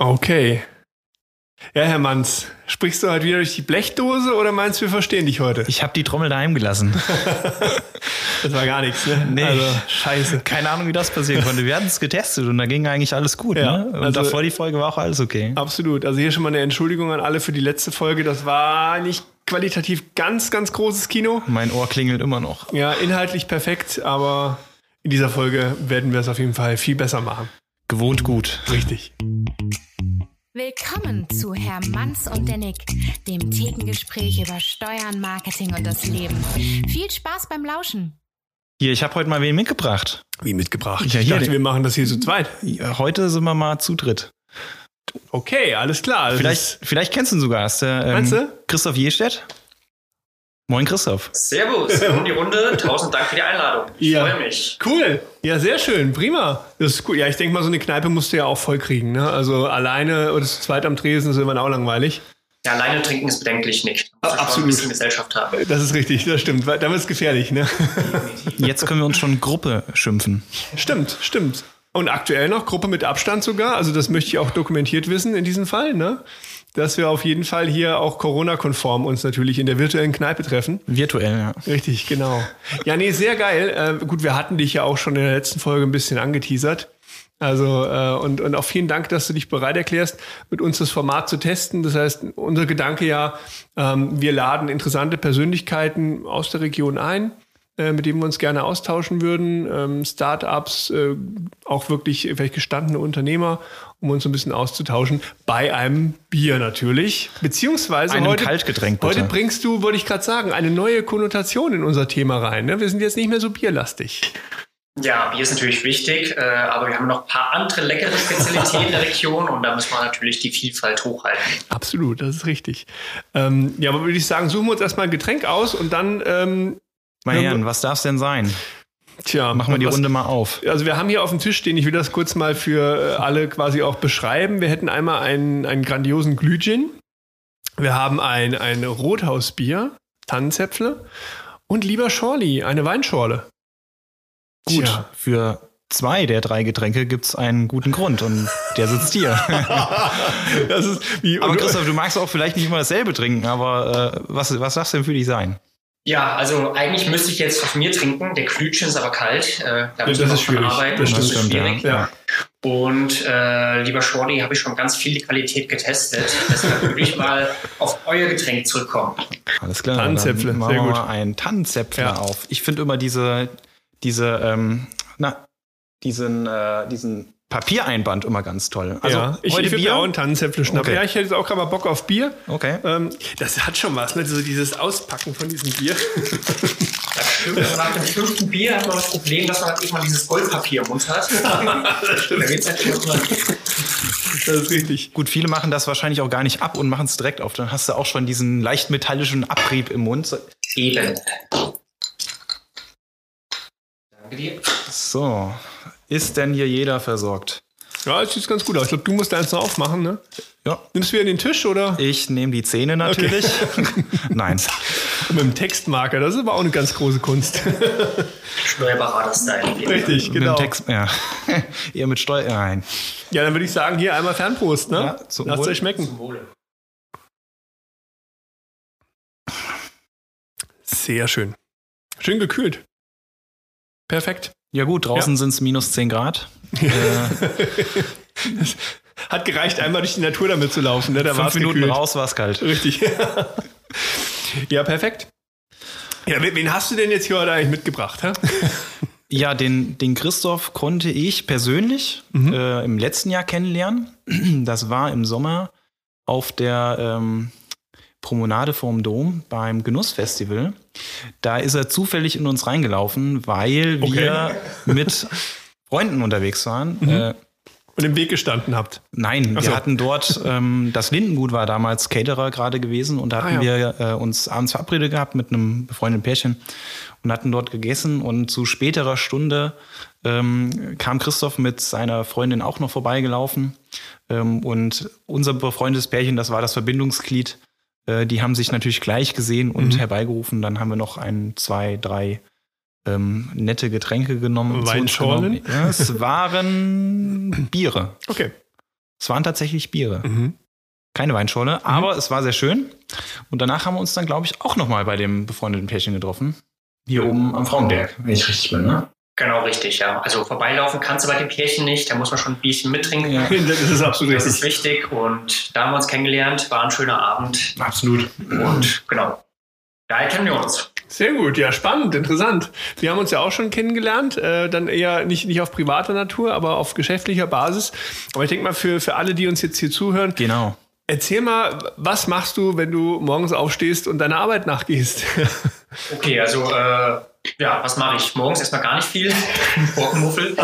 Okay. Ja, Herr Manns, sprichst du heute wieder durch die Blechdose oder meinst du, wir verstehen dich heute? Ich habe die Trommel daheim gelassen. das war gar nichts, ne? Nee. Also, scheiße. Keine Ahnung, wie das passieren konnte. Wir hatten es getestet und da ging eigentlich alles gut. Ja, ne? Und also- davor die Folge war auch alles okay. Absolut. Also hier schon mal eine Entschuldigung an alle für die letzte Folge. Das war nicht qualitativ ganz, ganz großes Kino. Mein Ohr klingelt immer noch. Ja, inhaltlich perfekt, aber in dieser Folge werden wir es auf jeden Fall viel besser machen. Gewohnt gut. Richtig. Willkommen zu Herr Manns und der Nick, dem Thekengespräch über Steuern, Marketing und das Leben. Viel Spaß beim Lauschen. Hier, ich habe heute mal wen mitgebracht. Wie mitgebracht? Ja, ich hier dachte, den- wir machen das hier zu zweit. Ja, Heute sind wir mal zu dritt. Okay, alles klar. Das Vielleicht, vielleicht kennst du ihn sogar. Ist der, ähm, Meinst du? Christoph Jestedt? Moin Christoph. Servus, in die Runde. Tausend Dank für die Einladung. Ich Ja. freue mich. Cool. Ja, sehr schön. Prima. Das ist cool. Ja, ich denke mal, so eine Kneipe musst du ja auch voll kriegen. Ne? Also alleine oder zu zweit am Tresen ist irgendwann auch langweilig. Ja, alleine trinken ist bedenklich, Nick. Du schon absolut. ein bisschen Gesellschaft haben. Das ist richtig, das stimmt. Weil- Da wird es gefährlich, ne? Jetzt können wir uns schon Gruppe schimpfen. stimmt, stimmt. Und aktuell noch Gruppe mit Abstand sogar. Also das möchte ich auch dokumentiert wissen in diesem Fall, ne? Dass wir auf jeden Fall hier auch Corona-konform uns natürlich in der virtuellen Kneipe treffen. Virtuell, ja. Richtig, genau. Ja, nee, sehr geil. Äh, gut, wir hatten dich ja auch schon in der letzten Folge ein bisschen angeteasert. Also, äh, und, und auch vielen Dank, dass du dich bereit erklärst, mit uns das Format zu testen. Das heißt, unser Gedanke ja, ähm, wir laden interessante Persönlichkeiten aus der Region ein, äh, mit denen wir uns gerne austauschen würden. Ähm, Startups, äh, auch wirklich vielleicht gestandene Unternehmer, um uns ein bisschen auszutauschen. Bei einem Bier natürlich. Beziehungsweise Einem heute, Kaltgetränk, bitte. heute bringst du, wollte ich gerade sagen, eine neue Konnotation in unser Thema rein. Ne? Wir sind jetzt nicht mehr so bierlastig. Ja, Bier ist natürlich wichtig, äh, aber wir haben noch ein paar andere leckere Spezialitäten in der Region und da müssen wir natürlich die Vielfalt hochhalten. Absolut, das ist richtig. Ähm, ja, aber würde ich sagen, suchen wir uns erstmal ein Getränk aus und dann, ähm, Meine Herren, was darf es denn sein? Tja, Machen wir die was- Runde mal auf. Also wir haben hier auf dem Tisch stehen, ich will das kurz mal für äh, alle quasi auch beschreiben. Wir hätten einmal einen, einen grandiosen Glühgin. Wir haben ein, ein Rothausbier, Tannenzäpfle und lieber Schorli, eine Weinschorle. Gut, Tja. für zwei der drei Getränke gibt es einen guten Grund und der sitzt hier. aber Christoph, du magst auch vielleicht nicht immer dasselbe trinken, aber äh, was, was darf es denn für dich sein? Ja, also eigentlich müsste ich jetzt auf mir trinken. Der Klütchen ist aber kalt. Äh, da das müssen wir ist schwierig. arbeiten. Das Das, stimmt, ist schwierig. ja. Und äh, lieber Shorty, habe ich schon ganz viel die Qualität getestet. Deshalb würde ich mal auf euer Getränk zurückkommen. Alles klar. Tannenzäpfle, sehr wir gut. mal einen Tannenzäpfler Ja. auf. Ich finde immer diese, diese, ähm, na, diesen, äh, diesen Papiereinband immer ganz toll. Also ja, ich, heute ich Bier. auch einen Tannenzäpfle schnappen. Okay. Ja, ich hätte jetzt auch gerade mal Bock auf Bier. okay. Ähm, das hat schon was, ne? So dieses Auspacken von diesem Bier. Das stimmt. Aber nach dem fünften Bier hat man das Problem, dass man halt irgendwann dieses Goldpapier im Mund hat. da wird's halt immer Das ist richtig. Gut, viele machen das wahrscheinlich auch gar nicht ab und machen es direkt auf. Dann hast du auch schon diesen leicht metallischen Abrieb im Mund. Eben. Danke dir. So, ist denn hier jeder versorgt? Ja, das sieht ganz gut aus. Ich glaube, du musst eins noch aufmachen, ne? Ja. Nimmst du wieder den Tisch oder Ich nehme die Zähne natürlich. Nein. mit dem Textmarker? Das ist aber auch eine ganz große Kunst. Steuerberater-Style. Richtig, Mit genau. dem Text, ja. Eher mit Steuer. Nein. Ja, dann würde ich sagen, hier einmal Fernprost, ne? Ja, zum Lasst euch schmecken. Sehr schön. Schön gekühlt. Perfekt. Ja gut, draußen Ja. sind es minus 10 Grad. Äh, Hat gereicht, einmal durch die Natur damit zu laufen, ne? Da fünf Minuten gekühlt. raus war es kalt. Richtig. ja, perfekt. Ja, wen wen hast du denn jetzt hier heute eigentlich mitgebracht? Hä? Ja, den, den Christoph konnte ich persönlich Mhm. äh, im letzten Jahr kennenlernen. Das war im Sommer auf der ähm, Promenade vorm Dom beim Genussfestival. Da ist er zufällig in uns reingelaufen, weil Okay. wir mit Freunden unterwegs waren. Äh, Und im Weg gestanden habt. Nein, Ach wir so. hatten dort, ähm, das Lindengut war damals Caterer gerade gewesen und da hatten Ah, wir äh, uns abends verabredet gehabt mit einem befreundeten Pärchen und hatten dort gegessen und zu späterer Stunde ähm, kam Christoph mit seiner Freundin auch noch vorbeigelaufen ähm, und unser befreundetes Pärchen, das war das Verbindungsglied, äh, die haben sich natürlich gleich gesehen und Mhm. herbeigerufen. Dann haben wir noch ein, zwei, drei ähm, nette Getränke genommen. Weinschorlen? genommen. Ja, es waren Biere. Okay. Es waren tatsächlich Biere. Mhm. Keine Weinschorle, aber es war sehr schön. Und danach haben wir uns dann, glaube ich, auch nochmal bei dem befreundeten Pärchen getroffen. Hier oben am Frauenberg, wenn ich richtig bin, ne? Genau, richtig, ja. Also vorbeilaufen kannst du bei dem Pärchen nicht, da muss man schon ein Bierchen mittrinken. Ja. Das ist absolut Das richtig. ist wichtig und da haben wir uns kennengelernt, war ein schöner Abend Absolut. und genau. Daher kennen wir uns. Sehr gut, ja, spannend, interessant. Wir haben uns ja auch schon kennengelernt, äh, dann eher nicht, nicht auf privater Natur, aber auf geschäftlicher Basis. Aber ich denke mal, für, für alle, die uns jetzt hier zuhören, Genau. erzähl mal, was machst du, wenn du morgens aufstehst und deiner Arbeit nachgehst? Okay, also äh, ja, was mache ich? Morgens erstmal gar nicht viel. Borkenmuffel.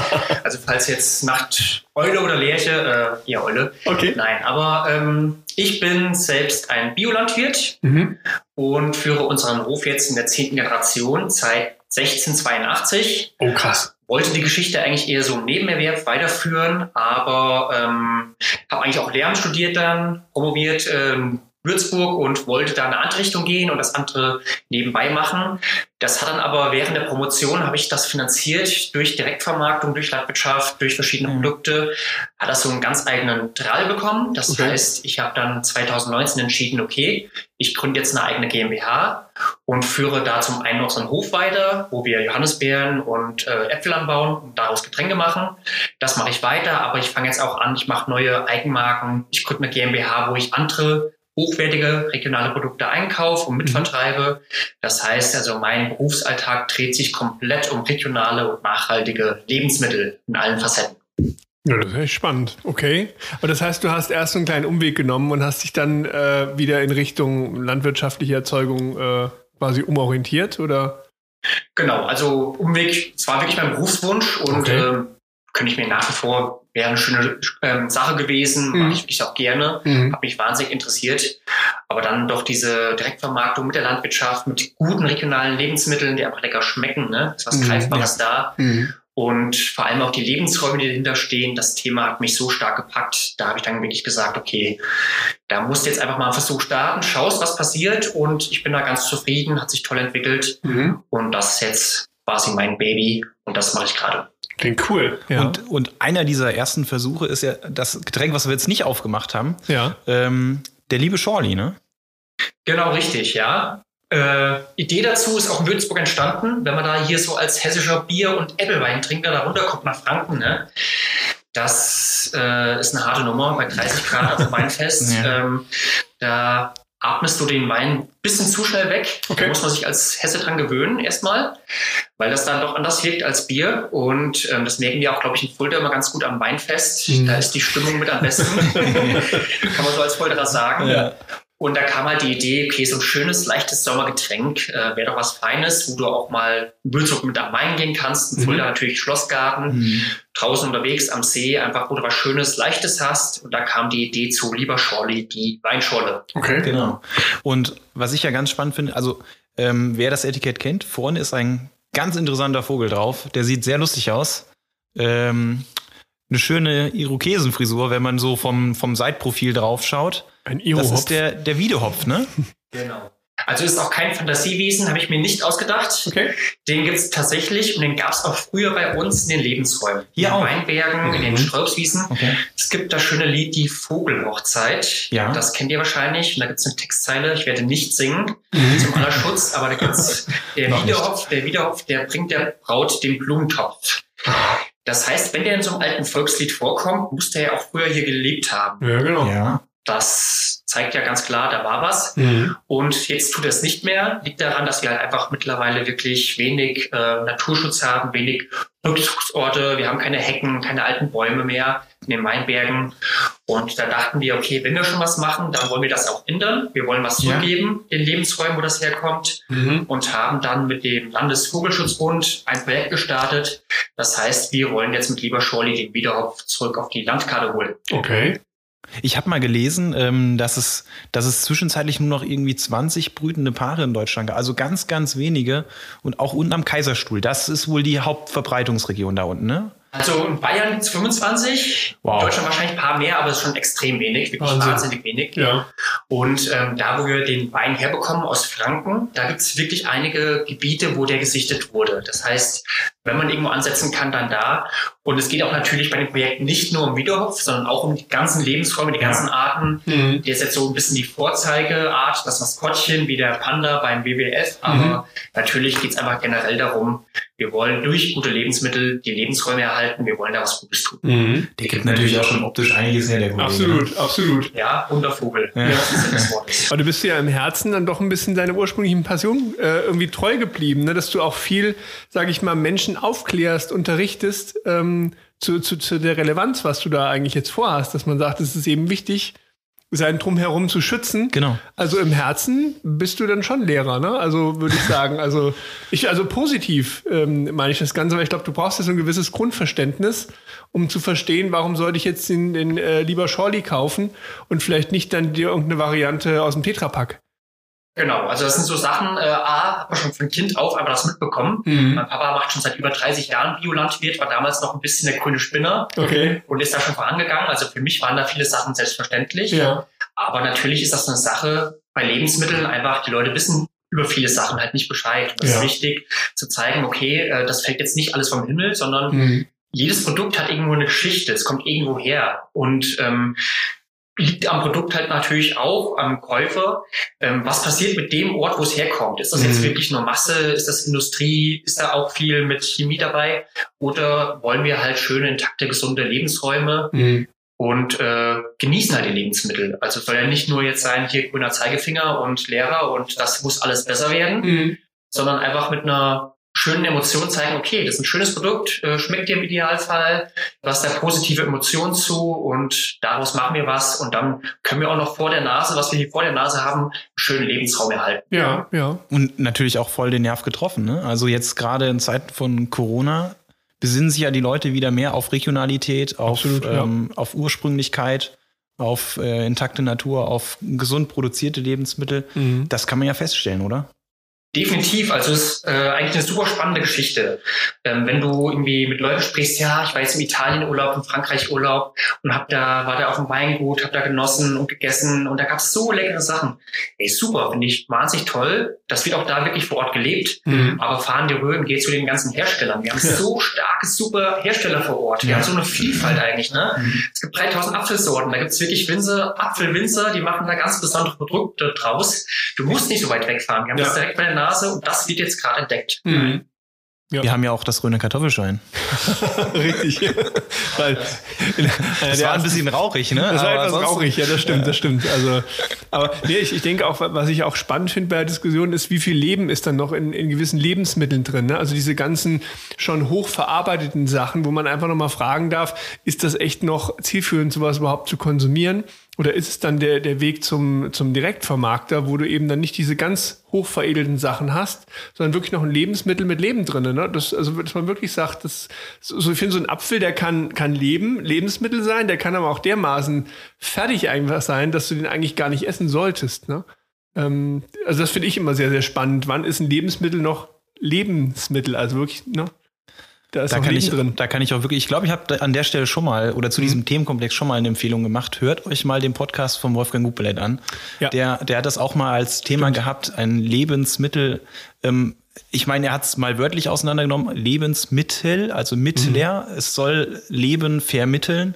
Also falls jetzt Nacht Eule oder Lerche, äh, eher Eule. Okay. Nein, aber ähm, ich bin selbst ein Biolandwirt Mhm. und führe unseren Hof jetzt in der zehnten Generation seit 1682. Oh, krass. wollte die Geschichte eigentlich eher so im Nebenerwerb weiterführen, aber ähm, habe eigentlich auch Lehramt studiert dann, promoviert ähm, Würzburg und wollte da in eine andere Richtung gehen und das andere nebenbei machen. Das hat dann aber während der Promotion habe ich das finanziert durch Direktvermarktung, durch Landwirtschaft, durch verschiedene Mhm. Produkte, hat das so einen ganz eigenen Drall bekommen. Das Okay. heißt, ich habe dann 2019 entschieden, okay, ich gründe jetzt eine eigene GmbH und führe da zum einen unseren Hof weiter, wo wir Johannisbeeren und äh, Äpfel anbauen und daraus Getränke machen. Das mache ich weiter, aber ich fange jetzt auch an, ich mache neue Eigenmarken. Ich gründe eine GmbH, wo ich andere hochwertige regionale Produkte einkaufe und mitvertreibe. Das heißt also, mein Berufsalltag dreht sich komplett um regionale und nachhaltige Lebensmittel in allen Facetten. Ja, das ist echt spannend. Okay. Aber das heißt, du hast erst so einen kleinen Umweg genommen und hast dich dann äh, wieder in Richtung landwirtschaftliche Erzeugung äh, quasi umorientiert, oder? Genau, also Umweg, es war wirklich mein Berufswunsch und Okay. ähm, könnte ich mir nach wie vor, wäre eine schöne ähm, Sache gewesen, Mhm. mache ich wirklich auch gerne, Mhm. habe mich wahnsinnig interessiert. Aber dann doch diese Direktvermarktung mit der Landwirtschaft, mit guten regionalen Lebensmitteln, die einfach lecker schmecken, ne? ist was Mhm, Greifbares da. Mhm. Und vor allem auch die Lebensräume, die dahinter stehen, das Thema hat mich so stark gepackt. Da habe ich dann wirklich gesagt, okay, da musst du jetzt einfach mal einen Versuch starten, schaust, was passiert und ich bin da ganz zufrieden, hat sich toll entwickelt Mhm. und das ist jetzt quasi mein Baby und das mache ich gerade. Klingt cool. Ja. Und, und einer dieser ersten Versuche ist ja das Getränk, was wir jetzt nicht aufgemacht haben. ja. Ähm, der liebe Shorty, ne? Genau richtig, ja. Äh, Idee dazu ist auch in Würzburg entstanden, wenn man da hier so als hessischer Bier- und Äppelweintrinker da runterkommt nach Franken, ne? Das äh, ist eine harte Nummer bei 30 Grad auf dem Weinfest. Ja. Ähm, da atmest du den Wein ein bisschen zu schnell weg. Okay. Da muss man sich als Hesse dran gewöhnen erstmal, weil das dann doch anders wirkt als Bier. Und ähm, das merken wir auch, glaube ich, in Fulda immer ganz gut am Weinfest. Mhm. Da ist die Stimmung mit am besten. Kann man so als Fulderer sagen. Ja. Und da kam halt die Idee, okay, so ein schönes, leichtes Sommergetränk äh, wäre doch was Feines, wo du auch mal in Würzburg mit am Main gehen kannst. In Mhm. Fulda natürlich Schlossgarten, Mhm. draußen unterwegs am See, einfach wo du was Schönes, Leichtes hast. Und da kam die Idee zu Lieber Schorli, die Weinschorle. Okay. Genau. Und was ich ja ganz spannend finde, also ähm, wer das Etikett kennt, vorne ist ein ganz interessanter Vogel drauf. Der sieht sehr lustig aus. Ähm, eine schöne Irokesenfrisur, wenn man so vom, vom Seitprofil drauf schaut. Ein Das Iro-Hopf. ist der, der Wiedehopf, ne? Genau. Also ist auch kein Fantasiewesen, habe ich mir nicht ausgedacht. Okay. Den gibt es tatsächlich und den gab es auch früher bei uns in den Lebensräumen. Hier in auch? den Weinbergen, in den Mhm. Straußwiesen. Okay. Es gibt das schöne Lied Die Vogelhochzeit. Ja. Das kennt ihr wahrscheinlich. Und da gibt es eine Textzeile, ich werde nicht singen, Mhm. zum aller Schutz, aber da gibt's der Noch nicht. Wiederhopf, der Wiederhopf, der bringt der Braut den Blumentopf. Das heißt, wenn der in so einem alten Volkslied vorkommt, muss der ja auch früher hier gelebt haben. Ja, genau. Ja. Das zeigt ja ganz klar, da war was. Mhm. Und jetzt tut er es nicht mehr. Liegt daran, dass wir halt einfach mittlerweile wirklich wenig äh, Naturschutz haben, wenig Rückzugsorte. Wir haben keine Hecken, keine alten Bäume mehr in den Weinbergen. Und da dachten wir, okay, wenn wir schon was machen, dann wollen wir das auch ändern. Wir wollen was Ja. zurückgeben, den Lebensräumen, wo das herkommt. Mhm. Und haben dann mit dem Landesvogelschutzbund ein Projekt gestartet. Das heißt, wir wollen jetzt mit Lieber Schorli den Wiederhopf zurück auf die Landkarte holen. Okay. Ich habe mal gelesen, ähm, dass, es, dass es zwischenzeitlich nur noch irgendwie 20 brütende Paare in Deutschland gab. Also ganz, ganz wenige. Und auch unten am Kaiserstuhl. Das ist wohl die Hauptverbreitungsregion da unten, ne? Also in Bayern gibt's 25, Wow. in Deutschland wahrscheinlich ein paar mehr, aber es ist schon extrem wenig, wirklich Wahnsinn. wahnsinnig wenig. Ja. Und ähm, da, wo wir den Wein herbekommen aus Franken, da gibt's wirklich einige Gebiete, wo der gesichtet wurde. Das heißt, wenn man irgendwo ansetzen kann, dann da. Und es geht auch natürlich bei dem Projekt nicht nur um Wiederhopf, sondern auch um die ganzen Lebensräume, die ganzen Arten. Mhm. Der ist jetzt so ein bisschen die Vorzeigeart, das Maskottchen wie der Panda beim WWF. Aber Mhm. natürlich geht es einfach generell darum, wir wollen durch gute Lebensmittel die Lebensräume erhalten, wir wollen da was Gutes tun. Mhm. Der gibt natürlich auch schon optisch einiges her, der Kollege. Absolut, absolut. Ja, Wundervogel. Ja. Das ist das Wort. Aber du bist ja im Herzen dann doch ein bisschen deiner ursprünglichen Passion äh, irgendwie treu geblieben, ne? dass du auch viel, sage ich mal, Menschen aufklärst, unterrichtest ähm, zu, zu, zu der Relevanz, was du da eigentlich jetzt vorhast, dass man sagt, es ist eben wichtig, sein Drumherum zu schützen. Genau. Also im Herzen bist du dann schon Lehrer, ne? Also würde ich sagen, also ich, also positiv ähm, meine ich das Ganze, weil ich glaube, du brauchst so ein gewisses Grundverständnis, um zu verstehen, warum sollte ich jetzt den, den äh, lieber Shorty kaufen und vielleicht nicht dann dir irgendeine Variante aus dem Tetrapack. Genau, also das sind so Sachen, äh, A, hat man schon von Kind auf einfach das mitbekommen. Mhm. Mein Papa macht schon seit über 30 Jahren Biolandwirt, war damals noch ein bisschen der grüne Spinner Okay. und ist da schon vorangegangen. Also für mich waren da viele Sachen selbstverständlich. Ja. Aber natürlich ist das eine Sache bei Lebensmitteln einfach, die Leute wissen über viele Sachen halt nicht Bescheid. Und das Ja. ist wichtig zu zeigen, okay, äh, das fällt jetzt nicht alles vom Himmel, sondern Mhm. jedes Produkt hat irgendwo eine Geschichte, es kommt irgendwo her. Und ähm, liegt am Produkt halt natürlich auch am Käufer. Ähm, was passiert mit dem Ort, wo es herkommt? Ist das jetzt Mhm. wirklich nur Masse? Ist das Industrie? Ist da auch viel mit Chemie dabei? Oder wollen wir halt schöne, intakte, gesunde Lebensräume Mhm. und äh, genießen halt die Lebensmittel? Also es soll ja nicht nur jetzt sein, hier grüner Zeigefinger und Lehrer und das muss alles besser werden, Mhm. sondern einfach mit einer schönen Emotion zeigen, okay, das ist ein schönes Produkt, äh, schmeckt dir im Idealfall, du hast da positive Emotionen zu und daraus machen wir was und dann können wir auch noch vor der Nase, was wir hier vor der Nase haben, einen schönen Lebensraum erhalten. Ja, ja. Und natürlich auch voll den Nerv getroffen. Ne? Also jetzt gerade in Zeiten von Corona besinnen sich ja die Leute wieder mehr auf Regionalität, auf, Absolut, ja. ähm, auf Ursprünglichkeit, auf äh, intakte Natur, auf gesund produzierte Lebensmittel. Mhm. Das kann man ja feststellen, oder? Definitiv, also es ist äh, eigentlich eine super spannende Geschichte. Ähm, wenn du irgendwie mit Leuten sprichst, ja, ich war jetzt im Italien Urlaub, im Frankreich Urlaub und hab da, war da auf dem Weingut, hab da genossen und gegessen und da gab's so leckere Sachen. Ey, super, finde ich wahnsinnig toll. Das wird auch da wirklich vor Ort gelebt. Mhm. Aber fahren die Röhren geht zu den ganzen Herstellern. Wir haben so starke, super Hersteller vor Ort. Wir Ja. haben so eine Vielfalt eigentlich. Ne? Es gibt 3000 Apfelsorten. Da gibt's wirklich Winzer, Apfelwinzer, die machen da ganz besondere Produkte draus. Du musst nicht so weit wegfahren. Wir haben Ja. das direkt bei der Nase und das wird jetzt gerade entdeckt. Mhm. Ja. Wir haben ja auch das Röner Kartoffelschein. Richtig. Weil Das der war ein bisschen rauchig, ne? Das war Aber etwas rauchig, ja, das stimmt, das stimmt. Also, aber nee, ich, ich denke auch, was ich auch spannend finde bei der Diskussion, ist, wie viel Leben ist dann noch in, in gewissen Lebensmitteln drin. Ne? Also diese ganzen schon hochverarbeiteten Sachen, wo man einfach nochmal fragen darf, ist das echt noch zielführend, sowas überhaupt zu konsumieren? Oder ist es dann der, der Weg zum, zum Direktvermarkter, wo du eben dann nicht diese ganz hochveredelten Sachen hast, sondern wirklich noch ein Lebensmittel mit Leben drin. Ne? Das, also, dass man wirklich sagt, das, so, ich finde, so ein Apfel, der kann, kann Leben, Lebensmittel sein, der kann aber auch dermaßen fertig einfach sein, dass du den eigentlich gar nicht essen solltest. Ne? Ähm, also das finde ich immer sehr, sehr spannend. Wann ist ein Lebensmittel noch Lebensmittel? Also wirklich, ne? Da ist Da kann, Leben ich, drin. da kann ich auch wirklich, ich glaube, ich habe an der Stelle schon mal oder zu diesem Themenkomplex schon mal eine Empfehlung gemacht. Hört euch mal den Podcast von Wolfgang Gutbellet an. Ja. Der, der hat das auch mal als Thema gehabt, ein Lebensmittel. Ähm, ich meine, er hat es mal wörtlich auseinandergenommen, Lebensmittel, also Mittler. Es soll Leben vermitteln.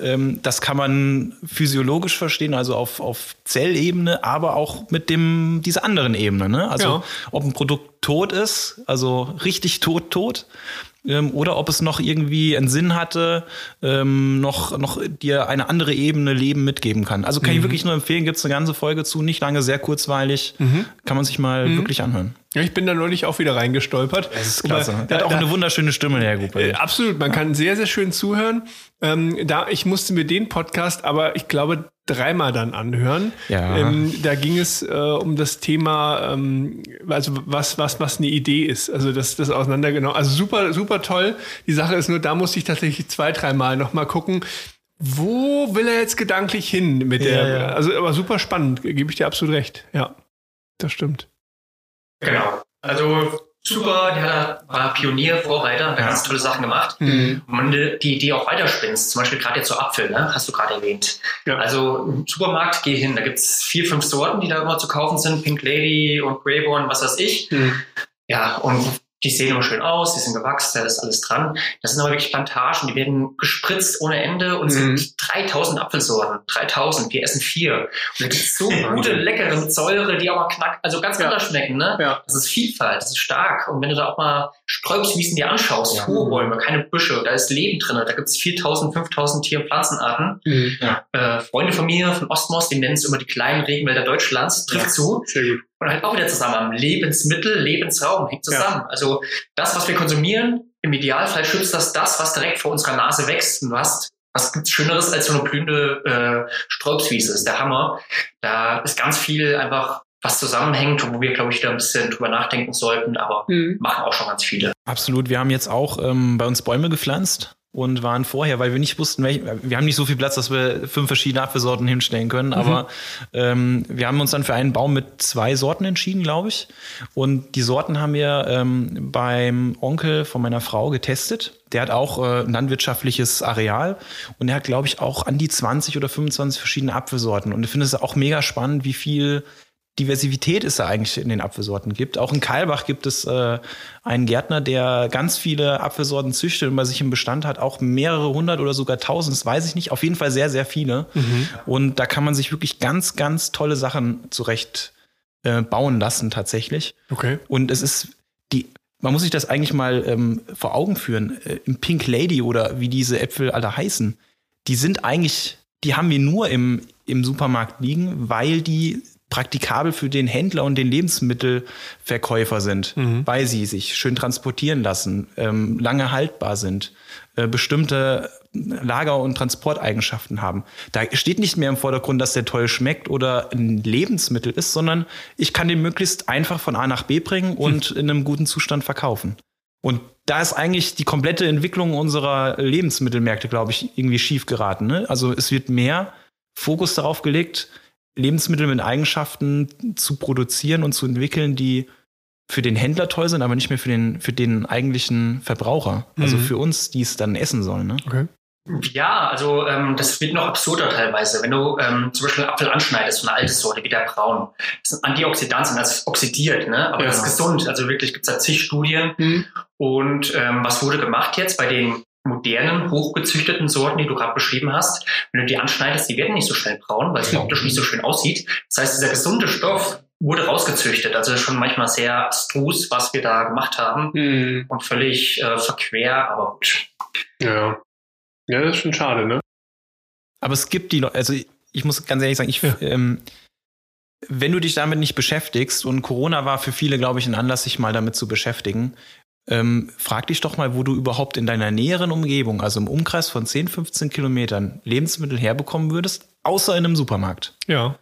Ähm, das kann man physiologisch verstehen, also auf, auf Zellebene, aber auch mit dem, dieser anderen Ebene. Ne? Also Ja. ob ein Produkt tot ist, also richtig tot, tot, ähm, oder ob es noch irgendwie einen Sinn hatte, ähm, noch, noch dir eine andere Ebene Leben mitgeben kann. Also Mhm. kann ich wirklich nur empfehlen, gibt es eine ganze Folge zu, nicht lange, sehr kurzweilig, Mhm. kann man sich mal wirklich anhören. Ja, ich bin da neulich auch wieder reingestolpert. Das ist klasse. da- Der hat auch da- eine wunderschöne Stimme, der Herr Gruppe. Äh, absolut, man kann sehr, sehr schön zuhören. Ähm, da, ich musste mir den Podcast aber, ich glaube, dreimal dann anhören. Ja. Ähm, da ging es äh, um das Thema, ähm, also was, was, was eine Idee ist. Also das, das auseinandergenommen. Also super, super toll. Die Sache ist nur, da musste ich tatsächlich zwei, dreimal nochmal gucken. Wo will er jetzt gedanklich hin mit der? Ja, ja. Also, aber super spannend, gebe ich dir absolut recht. Ja, das stimmt. Genau. Also super, der war Pionier, Vorreiter, hat ganz tolle Sachen gemacht. Mhm. Und wenn du die Idee auch weiterspinnst, zum Beispiel gerade jetzt so Apfel, ne? hast du gerade erwähnt. Ja. Also im Supermarkt, geh hin, da gibt's vier, fünf Sorten, die da immer zu kaufen sind, Pink Lady und Greyborn, was weiß ich. Mhm. Ja, und die sehen immer schön aus, die sind gewachsen, da ist alles dran. Das sind aber wirklich Plantagen, die werden gespritzt ohne Ende und es Mhm. gibt 3000 Apfelsorten, 3000, wir essen vier. Und da gibt es so gute, leckere Säure, die aber knack, also ganz Ja. anders schmecken, ne? Ja. Das ist Vielfalt, das ist stark. Und wenn du da auch mal Sträubswiesen dir anschaust, Ja. hohe Bäume, keine Büsche, da ist Leben drin, da gibt es 4000, 5000 Tier- und Pflanzenarten. Mhm. Äh, Freunde von mir, von Ostmos, die nennen es immer die kleinen Regenwälder Deutschlands, trifft Ja. zu. Sehr gut. Und halt auch wieder zusammen am Lebensmittel, Lebensraum hängt zusammen. Also das, was wir konsumieren, im Idealfall schützt das das, was direkt vor unserer Nase wächst. Und du hast, was gibt's Schöneres als so eine blühende äh, Sträubswiese? ist der Hammer. Da ist ganz viel einfach was zusammenhängt, wo wir, glaube ich, da ein bisschen drüber nachdenken sollten, aber Mhm. machen auch schon ganz viele. Absolut. Wir haben jetzt auch ähm, bei uns Bäume gepflanzt und waren vorher, weil wir nicht wussten, welch, wir haben nicht so viel Platz, dass wir fünf verschiedene Apfelsorten hinstellen können, aber ähm, wir haben uns dann für einen Baum mit zwei Sorten entschieden, glaube ich. Und die Sorten haben wir ähm, beim Onkel von meiner Frau getestet. Der hat auch äh, ein landwirtschaftliches Areal und er hat, glaube ich, auch an die 20 oder 25 verschiedene Apfelsorten. Und ich finde es auch mega spannend, wie viel Diversität es da eigentlich in den Apfelsorten gibt. Auch in Kalbach gibt es äh, einen Gärtner, der ganz viele Apfelsorten züchtet und bei sich im Bestand hat auch mehrere hundert oder sogar tausend, das weiß ich nicht, auf jeden Fall sehr, sehr viele. Und da kann man sich wirklich ganz, ganz tolle Sachen zurecht äh, bauen lassen tatsächlich. Okay. Und es ist die, man muss sich das eigentlich mal ähm, vor Augen führen. Äh, Im Pink Lady oder wie diese Äpfel alle heißen, die sind eigentlich, die haben wir nur im, im Supermarkt liegen, weil die praktikabel für den Händler und den Lebensmittelverkäufer sind, weil sie sich schön transportieren lassen, ähm, lange haltbar sind, äh, bestimmte Lager- und Transporteigenschaften haben. Da steht nicht mehr im Vordergrund, dass der toll schmeckt oder ein Lebensmittel ist, sondern ich kann den möglichst einfach von A nach B bringen und in einem guten Zustand verkaufen. Und da ist eigentlich die komplette Entwicklung unserer Lebensmittelmärkte, glaube ich, irgendwie schief geraten. Ne? Also es wird mehr Fokus darauf gelegt, Lebensmittel mit Eigenschaften zu produzieren und zu entwickeln, die für den Händler toll sind, aber nicht mehr für den, für den eigentlichen Verbraucher. Also Mhm. für uns, die es dann essen sollen. Ne? Okay. Ja, also ähm, das wird noch absurder teilweise. Wenn du ähm, zum Beispiel einen Apfel anschneidest, so eine alte Sorte wie der Braun, das sind Antioxidantien, das ist oxidiert, ne? aber Ja. das ist gesund. Also wirklich gibt es da zig Studien. Mhm. Und ähm, was wurde gemacht jetzt bei den modernen, hochgezüchteten Sorten, die du gerade beschrieben hast? Wenn du die anschneidest, die werden nicht so schnell braun, weil es optisch nicht so schön aussieht. Das heißt, dieser gesunde Stoff wurde rausgezüchtet. Also schon manchmal sehr abstrus, was wir da gemacht haben Mhm. und völlig äh, verquer, aber gut. Ja. Ja, das ist schon schade, ne? Aber es gibt die, also ich, ich muss ganz ehrlich sagen, ich, Ja. ähm, wenn du dich damit nicht beschäftigst, und Corona war für viele, glaube ich, ein Anlass, sich mal damit zu beschäftigen, ähm, frag dich doch mal, wo du überhaupt in deiner näheren Umgebung, also im Umkreis von 10, 15 Kilometern, Lebensmittel herbekommen würdest, außer in einem Supermarkt. Ja.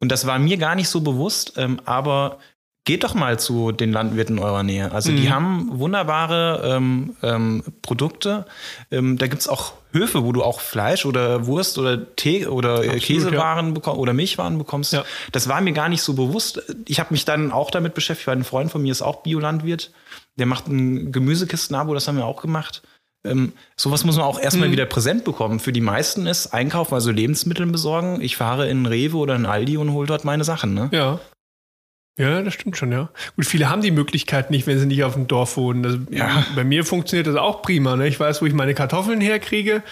Und das war mir gar nicht so bewusst, ähm, aber geht doch mal zu den Landwirten eurer Nähe. Also die Mhm. haben wunderbare ähm, ähm, Produkte. Ähm, da gibt's auch Höfe, wo du auch Fleisch oder Wurst oder Tee oder äh, Absolut, Käsewaren bekommst oder Milchwaren bekommst. Ja. Das war mir gar nicht so bewusst. Ich habe mich dann auch damit beschäftigt, weil ein Freund von mir ist auch Biolandwirt. Der macht ein Gemüsekisten-Abo, das haben wir auch gemacht. Ähm, sowas muss man auch erstmal Mhm. wieder präsent bekommen. Für die meisten ist Einkaufen, also Lebensmittel besorgen. Ich fahre in Rewe oder in Aldi und hole dort meine Sachen. Ne? Ja. Ja, das stimmt schon, ja. Gut, viele haben die Möglichkeit nicht, wenn sie nicht auf dem Dorf wohnen. Das, Ja. Bei mir funktioniert das auch prima. Ne? Ich weiß, wo ich meine Kartoffeln herkriege.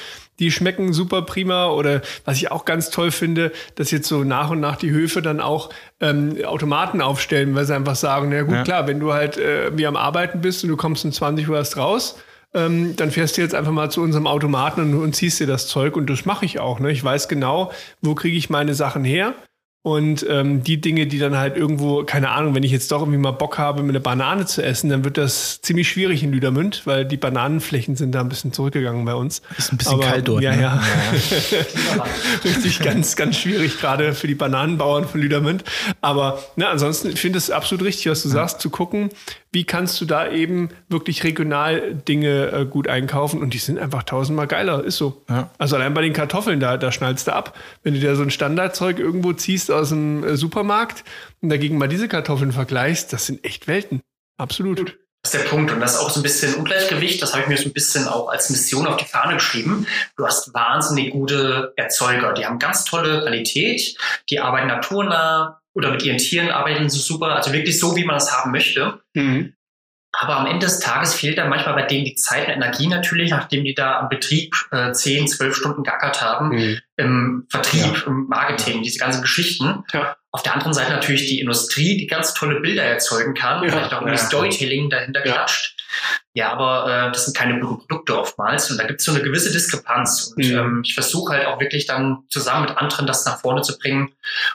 Die schmecken super prima. Oder was ich auch ganz toll finde, dass jetzt so nach und nach die Höfe dann auch ähm, Automaten aufstellen, weil sie einfach sagen, na gut, Ja. klar, wenn du halt äh, wie am Arbeiten bist und du kommst um 20 Uhr erst raus, ähm, dann fährst du jetzt einfach mal zu unserem Automaten und, und ziehst dir das Zeug. Und das mache ich auch. Ne? Ich weiß genau, wo kriege ich meine Sachen her. Und ähm, die Dinge, die dann halt irgendwo, keine Ahnung, wenn ich jetzt doch irgendwie mal Bock habe, mir eine Banane zu essen, dann wird das ziemlich schwierig in Lüdermünd, weil die Bananenflächen sind da ein bisschen zurückgegangen bei uns. Ist ein bisschen kalt dort, Ja, ne? ja. Richtig, ganz, ganz schwierig, gerade für die Bananenbauern von Lüdermünd. Aber ne, ansonsten, ich finde es absolut richtig, was du sagst, zu gucken, wie kannst du da eben wirklich regional Dinge äh, gut einkaufen und die sind einfach tausendmal geiler, ist so. Ja. Also allein bei den Kartoffeln, da, da schnallst du ab. Wenn du dir so ein Standardzeug irgendwo ziehst aus dem äh, Supermarkt und dagegen mal diese Kartoffeln vergleichst, das sind echt Welten. Absolut. Das ist der Punkt. Und das ist auch so ein bisschen Ungleichgewicht. Das habe ich mir so ein bisschen auch als Mission auf die Fahne geschrieben. Du hast wahnsinnig gute Erzeuger. Die haben ganz tolle Qualität. Die arbeiten naturnah oder mit ihren Tieren arbeiten sie super. Also wirklich so, wie man es haben möchte. Aber am Ende des Tages fehlt dann manchmal bei denen die Zeit und Energie natürlich, nachdem die da am Betrieb äh, 10, 12 Stunden gackert haben, mhm. im Vertrieb, ja. im Marketing, ja. diese ganzen Geschichten. Ja. Auf der anderen Seite natürlich die Industrie, die ganz tolle Bilder erzeugen kann, vielleicht auch irgendwie Storytelling dahinter klatscht. Ja, aber äh, das sind keine guten Produkte oftmals und da gibt es so eine gewisse Diskrepanz. Und mhm. ähm, ich versuche halt auch wirklich dann zusammen mit anderen das nach vorne zu bringen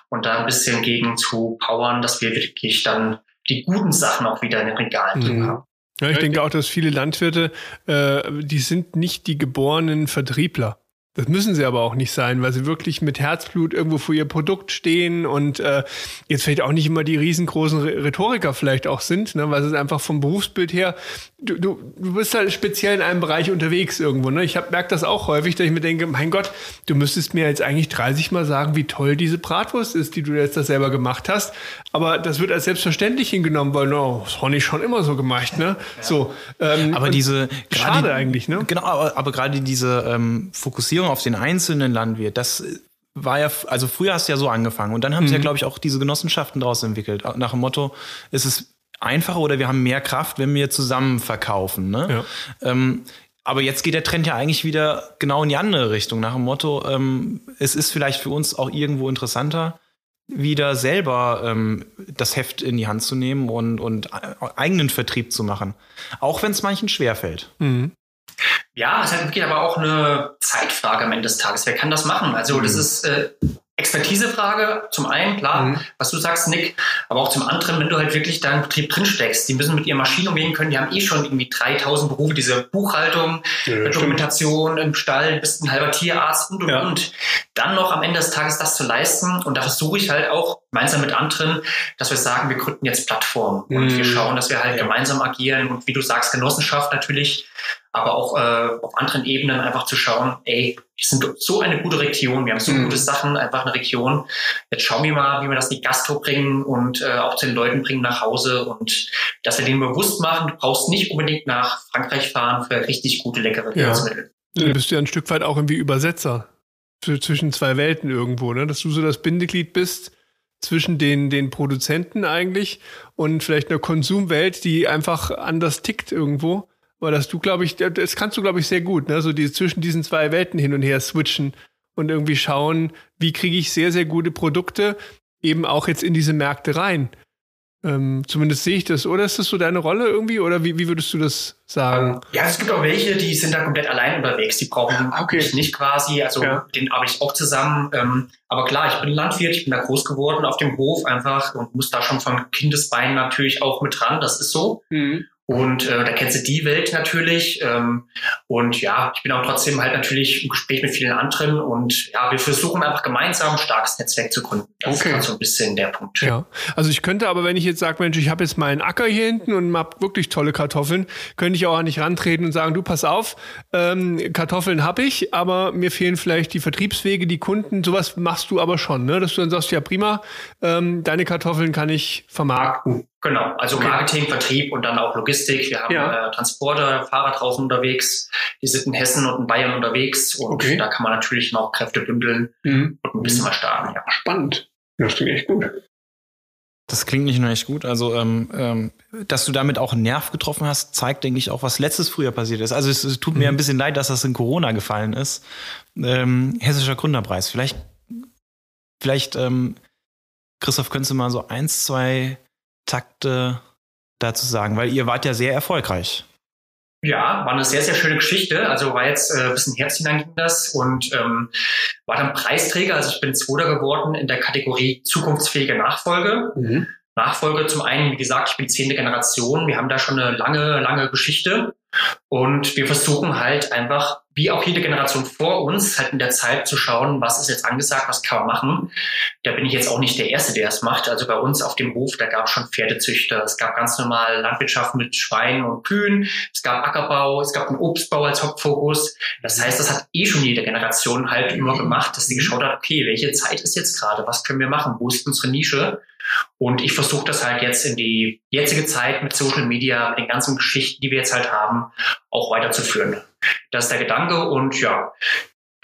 und da ein bisschen gegen zu powern, dass wir wirklich dann die guten Sachen auch wieder in den Regalen mhm. haben. Ja, ich denke auch, dass viele Landwirte, äh, die sind nicht die geborenen Vertriebler. Das müssen sie aber auch nicht sein, weil sie wirklich mit Herzblut irgendwo für ihr Produkt stehen und äh, jetzt vielleicht auch nicht immer die riesengroßen Rhetoriker vielleicht auch sind, ne, weil es einfach vom Berufsbild her, du, du, du bist halt speziell in einem Bereich unterwegs irgendwo. Ne? Ich merke das auch häufig, dass ich mir denke, mein Gott, du müsstest mir jetzt eigentlich 30 Mal sagen, wie toll diese Bratwurst ist, die du jetzt das selber gemacht hast. Aber das wird als selbstverständlich hingenommen, weil no, das habe ich schon immer so gemacht. Ne? Ja. So, ähm, aber diese schade eigentlich, ne? Genau, aber, aber gerade diese ähm, Fokussierung auf den einzelnen Landwirt, das war ja, also früher hast du ja so angefangen und dann haben mhm. sie ja, mhm. glaube ich, auch diese Genossenschaften daraus entwickelt. Nach dem Motto, ist es einfacher oder wir haben mehr Kraft, wenn wir zusammen verkaufen. Ne? Ja. Ähm, aber jetzt geht der Trend ja eigentlich wieder genau in die andere Richtung, nach dem Motto, ähm, es ist vielleicht für uns auch irgendwo interessanter, wieder selber ähm, das Heft in die Hand zu nehmen und, und eigenen Vertrieb zu machen. Auch wenn es manchen schwerfällt. Mhm. Ja, es ist halt wirklich aber auch eine Zeitfrage am Ende des Tages. Wer kann das machen? Also, das mhm. ist äh, Expertisefrage zum einen, klar, mhm. was du sagst, Nick, aber auch zum anderen, wenn du halt wirklich da im Betrieb drinsteckst, die müssen mit ihren Maschinen umgehen können, die haben eh schon irgendwie 3000 Berufe, diese Buchhaltung, ja, Dokumentation im Stall, bist ein halber Tierarzt und und ja. und. Dann noch am Ende des Tages das zu leisten und da versuche ich halt auch gemeinsam mit anderen, dass wir sagen, wir gründen jetzt Plattformen und wir mhm. schauen, dass wir halt ja. gemeinsam agieren und wie du sagst, Genossenschaft natürlich aber auch äh, auf anderen Ebenen einfach zu schauen, ey, wir sind so eine gute Region, wir haben so mhm. gute Sachen, einfach eine Region. Jetzt schauen wir mal, wie wir das in die Gastro bringen und äh, auch zu den Leuten bringen nach Hause und dass wir denen bewusst machen, du brauchst nicht unbedingt nach Frankreich fahren für richtig gute, leckere Lebensmittel. Ja. Du bist ja ein Stück weit auch irgendwie Übersetzer zwischen zwei Welten irgendwo, ne? dass du so das Bindeglied bist zwischen den, den Produzenten eigentlich und vielleicht einer Konsumwelt, die einfach anders tickt irgendwo weil das du, glaube ich, das kannst du, glaube ich, sehr gut, ne? So die zwischen diesen zwei Welten hin und her switchen und irgendwie schauen, wie kriege ich sehr, sehr gute Produkte eben auch jetzt in diese Märkte rein. Ähm, zumindest sehe ich das. Oder ist das so deine Rolle irgendwie? Oder wie, wie würdest du das sagen? Ja, es gibt auch welche, die sind da komplett allein unterwegs. Die brauchen ah, okay. mich nicht quasi. Also ja. den arbeite ich auch zusammen. Ähm, aber klar, ich bin Landwirt, ich bin da groß geworden auf dem Hof einfach und muss da schon von Kindesbeinen natürlich auch mit ran. Das ist so. Mhm. Und äh, da kennst du die Welt natürlich. Ähm, und ja, ich bin auch trotzdem halt natürlich im Gespräch mit vielen anderen. Und ja, wir versuchen einfach gemeinsam ein starkes Netzwerk zu gründen. Das okay. ist so ein bisschen der Punkt. Ja, also ich könnte aber, wenn ich jetzt sage, Mensch, ich habe jetzt meinen Acker hier hinten und hab wirklich tolle Kartoffeln, könnte ich auch an dich rantreten und sagen, du pass auf, ähm, Kartoffeln habe ich, aber mir fehlen vielleicht die Vertriebswege, die Kunden. Sowas machst du aber schon, ne? dass du dann sagst, ja prima, ähm, deine Kartoffeln kann ich vermarkten. Genau, also okay. Marketing, Vertrieb und dann auch Logistik. Wir haben ja. äh, Transporter, Fahrer draußen unterwegs. Die sind in Hessen und in Bayern unterwegs und okay. da kann man natürlich noch Kräfte bündeln mhm. und ein bisschen mhm. mal starten. Ja. Spannend. Das klingt echt gut. Das klingt nicht nur echt gut. Also, ähm, ähm, dass du damit auch einen Nerv getroffen hast, zeigt, denke ich, auch, was letztes Frühjahr passiert ist. Also, es, es tut mhm. mir ein bisschen leid, dass das in Corona gefallen ist. Ähm, Hessischer Gründerpreis. Vielleicht, vielleicht, ähm, Christoph, könntest du mal so eins, zwei Takte dazu sagen? Weil ihr wart ja sehr erfolgreich. Ja, war eine sehr, sehr schöne Geschichte. Also war jetzt äh, ein bisschen Herz hinein ging das und ähm, war dann Preisträger. Also ich bin Zweiter geworden in der Kategorie zukunftsfähige Nachfolge. Mhm. Nachfolge zum einen, wie gesagt, ich bin zehnte Generation. Wir haben da schon eine lange, lange Geschichte. Und wir versuchen halt einfach, wie auch jede Generation vor uns, halt in der Zeit zu schauen, was ist jetzt angesagt, was kann man machen. Da bin ich jetzt auch nicht der Erste, der es macht. Also bei uns auf dem Hof, da gab es schon Pferdezüchter, es gab ganz normal Landwirtschaft mit Schweinen und Kühen, es gab Ackerbau, es gab einen Obstbau als Hauptfokus. Das heißt, das hat eh schon jede Generation halt immer gemacht, dass sie geschaut hat, okay, welche Zeit ist jetzt gerade, was können wir machen, wo ist unsere Nische? Und ich versuche das halt jetzt in die jetzige Zeit mit Social Media, mit den ganzen Geschichten, die wir jetzt halt haben, auch weiterzuführen. Das ist der Gedanke und ja,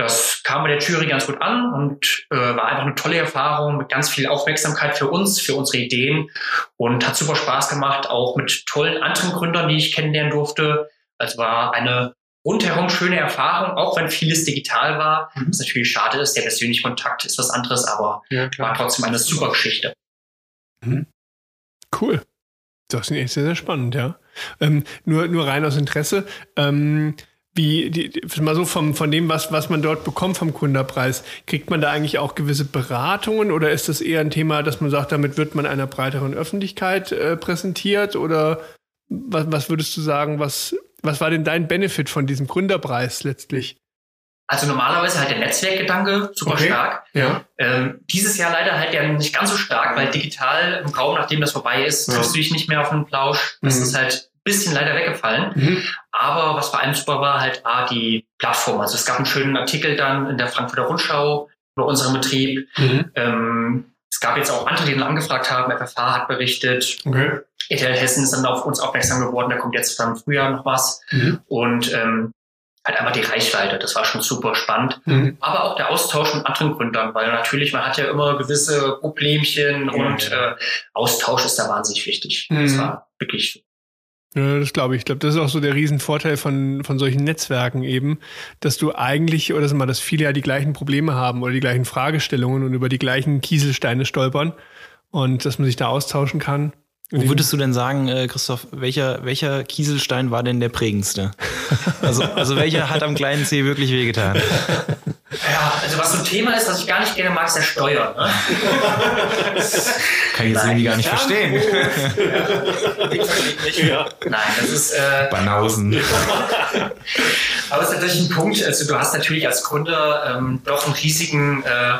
das kam bei der Jury ganz gut an und äh, war einfach eine tolle Erfahrung mit ganz viel Aufmerksamkeit für uns, für unsere Ideen und hat super Spaß gemacht, auch mit tollen anderen Gründern, die ich kennenlernen durfte. Also war eine rundherum schöne Erfahrung, auch wenn vieles digital war. Mhm. Was natürlich schade ist, der persönliche Kontakt ist was anderes, aber ja, war trotzdem eine super Geschichte. Mhm. Cool. Das ist echt sehr, sehr spannend, ja. Ähm, nur, nur rein aus Interesse. Ähm, wie, die, mal so vom, von dem, was, was man dort bekommt vom Kunderpreis, kriegt man da eigentlich auch gewisse Beratungen oder ist das eher ein Thema, dass man sagt, damit wird man einer breiteren Öffentlichkeit äh, präsentiert oder was, was würdest du sagen, was, was war denn dein Benefit von diesem Gründerpreis letztlich? Also normalerweise halt der Netzwerkgedanke super okay. stark. Ja. Ähm, dieses Jahr leider halt ja nicht ganz so stark, weil digital im Raum, nachdem das vorbei ist, ja. triffst du dich nicht mehr auf einen Plausch. Das mhm. ist halt bisschen leider weggefallen. Mhm. Aber was vor allem super war, halt A, die Plattform. Also es gab einen schönen Artikel dann in der Frankfurter Rundschau über unseren Betrieb. Mhm. Ähm, es gab jetzt auch andere, die dann angefragt haben. FFH hat berichtet. Okay. ETL Hessen ist dann auf uns aufmerksam geworden. Da kommt jetzt dann im Frühjahr noch was. Mhm. Und ähm, halt einfach die Reichweite. Das war schon super spannend. Mhm. Aber auch der Austausch mit anderen Gründern, weil natürlich man hat ja immer gewisse Problemchen ja, und. Äh, Austausch ist da wahnsinnig wichtig. Mhm. Das war wirklich ja, das glaube ich. Ich glaube, das ist auch so der Riesenvorteil von, von solchen Netzwerken eben, dass du eigentlich, oder sag mal, dass viele ja die gleichen Probleme haben oder die gleichen Fragestellungen und über die gleichen Kieselsteine stolpern und dass man sich da austauschen kann. Wo würdest du denn sagen, äh, Christoph, welcher, welcher Kieselstein war denn der prägendste? Also, also welcher hat am kleinen C wirklich wehgetan? Ja, also was so ein Thema ist, was ich gar nicht gerne mag, ist der Steuern. Ne? Kann ich jetzt irgendwie gar nicht verstehen. Ja. Nein, das ist... Äh, Banausen. Aber es ist natürlich ein Punkt, also du hast natürlich als Gründer ähm, doch einen riesigen... Äh,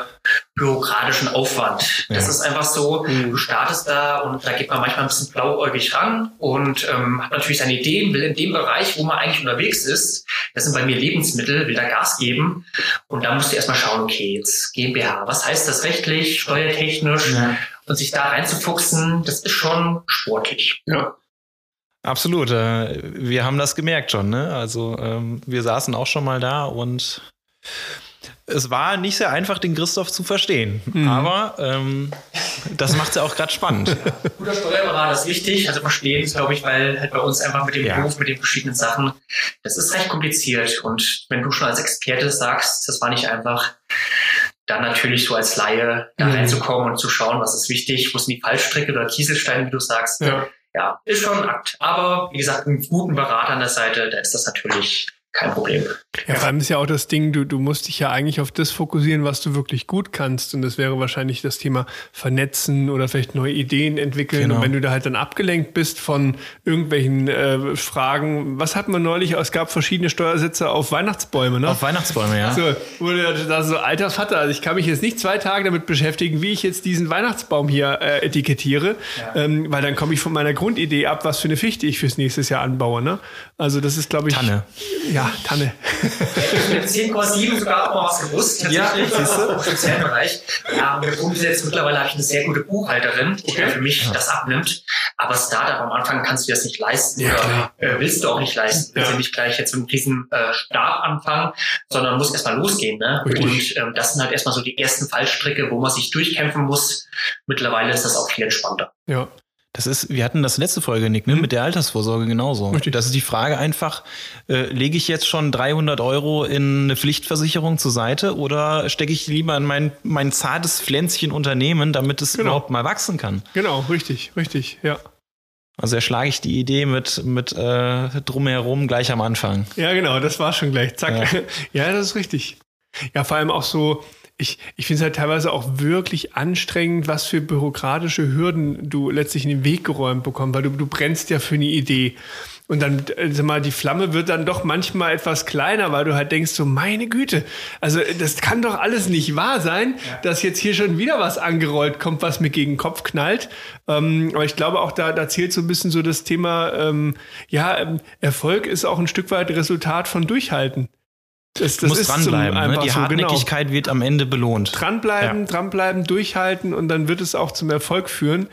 bürokratischen Aufwand. Das ja. ist einfach so, mhm. du startest da und da geht man manchmal ein bisschen blauäugig ran und ähm, hat natürlich seine Ideen, will in dem Bereich, wo man eigentlich unterwegs ist, das sind bei mir Lebensmittel, will da Gas geben und da musst du erstmal schauen, okay, jetzt GmbH, was heißt das rechtlich, steuertechnisch ja. und sich da reinzufuchsen, das ist schon sportlich. Ja. Absolut. Äh, wir haben das gemerkt schon. Ne? Also ähm, wir saßen auch schon mal da und es war nicht sehr einfach, den Christoph zu verstehen. Mhm. Aber ähm, das macht es ja auch gerade spannend. Guter Steuerberater ist wichtig, also verstehen, glaube ich, weil halt bei uns einfach mit dem ja. Beruf, mit den verschiedenen Sachen, das ist recht kompliziert. Und wenn du schon als Experte sagst, das war nicht einfach, dann natürlich so als Laie da mhm. reinzukommen und zu schauen, was ist wichtig, wo sind die Fallstricke oder Kieselsteine, wie du sagst. Ja. ja, ist schon ein Akt. Aber wie gesagt, einen guten Berater an der Seite, da ist das natürlich kein Problem. Ja, vor allem ist ja auch das Ding, du, du musst dich ja eigentlich auf das fokussieren, was du wirklich gut kannst. Und das wäre wahrscheinlich das Thema Vernetzen oder vielleicht neue Ideen entwickeln. Genau. Und wenn du da halt dann abgelenkt bist von irgendwelchen äh, Fragen, was hatten wir neulich? Es gab verschiedene Steuersätze auf Weihnachtsbäume, ne? Auf Weihnachtsbäume, ja. So, du da so, alter Vater, also ich kann mich jetzt nicht zwei Tage damit beschäftigen, wie ich jetzt diesen Weihnachtsbaum hier äh, etikettiere, ja. ähm, weil dann komme ich von meiner Grundidee ab, was für eine Fichte ich fürs nächste Jahr anbaue, ne? Also das ist, glaube ich. Tanne. Ja, Tanne. Mit 10,7 sogar auch mal was gewusst. Ja, siehst du? Im speziellen Bereich. Ja, und der Punkt ist jetzt mittlerweile habe ich eine sehr gute Buchhalterin, die okay. für mich ja. das abnimmt. Aber Startup am Anfang kannst du das nicht leisten ja, oder äh, willst du auch nicht leisten. Willst ja. du nicht gleich jetzt mit riesen äh, Start anfangen, sondern muss erstmal losgehen. Ne? Und ähm, das sind halt erstmal so die ersten Fallstricke, wo man sich durchkämpfen muss. Mittlerweile ist das auch viel entspannter. Ja. Das ist, wir hatten das letzte Folge, Nick, ne? Mhm. mit der Altersvorsorge genauso. Richtig. Das ist die Frage einfach, äh, lege ich jetzt schon 300 Euro in eine Pflichtversicherung zur Seite oder stecke ich lieber in mein, mein zartes Pflänzchen Unternehmen, damit es genau. überhaupt mal wachsen kann? Genau, richtig, richtig, ja. Also erschlage ich die Idee mit, mit äh, drumherum gleich am Anfang. Ja, genau, das war schon gleich. Zack. Ja, ja das ist richtig. Ja, vor allem auch so, ich, ich finde es halt teilweise auch wirklich anstrengend, was für bürokratische Hürden du letztlich in den Weg geräumt bekommst, weil du, du brennst ja für eine Idee. Und dann, äh, sag mal, die Flamme wird dann doch manchmal etwas kleiner, weil du halt denkst, so, meine Güte, also das kann doch alles nicht wahr sein, ja. dass jetzt hier schon wieder was angerollt kommt, was mir gegen den Kopf knallt. Ähm, aber ich glaube auch, da, da zählt so ein bisschen so das Thema, ähm, ja, ähm, Erfolg ist auch ein Stück weit Resultat von Durchhalten. Das, das muss dranbleiben. Ne? Die so. Hartnäckigkeit genau. wird am Ende belohnt. Dranbleiben, ja. dranbleiben, durchhalten und dann wird es auch zum Erfolg führen.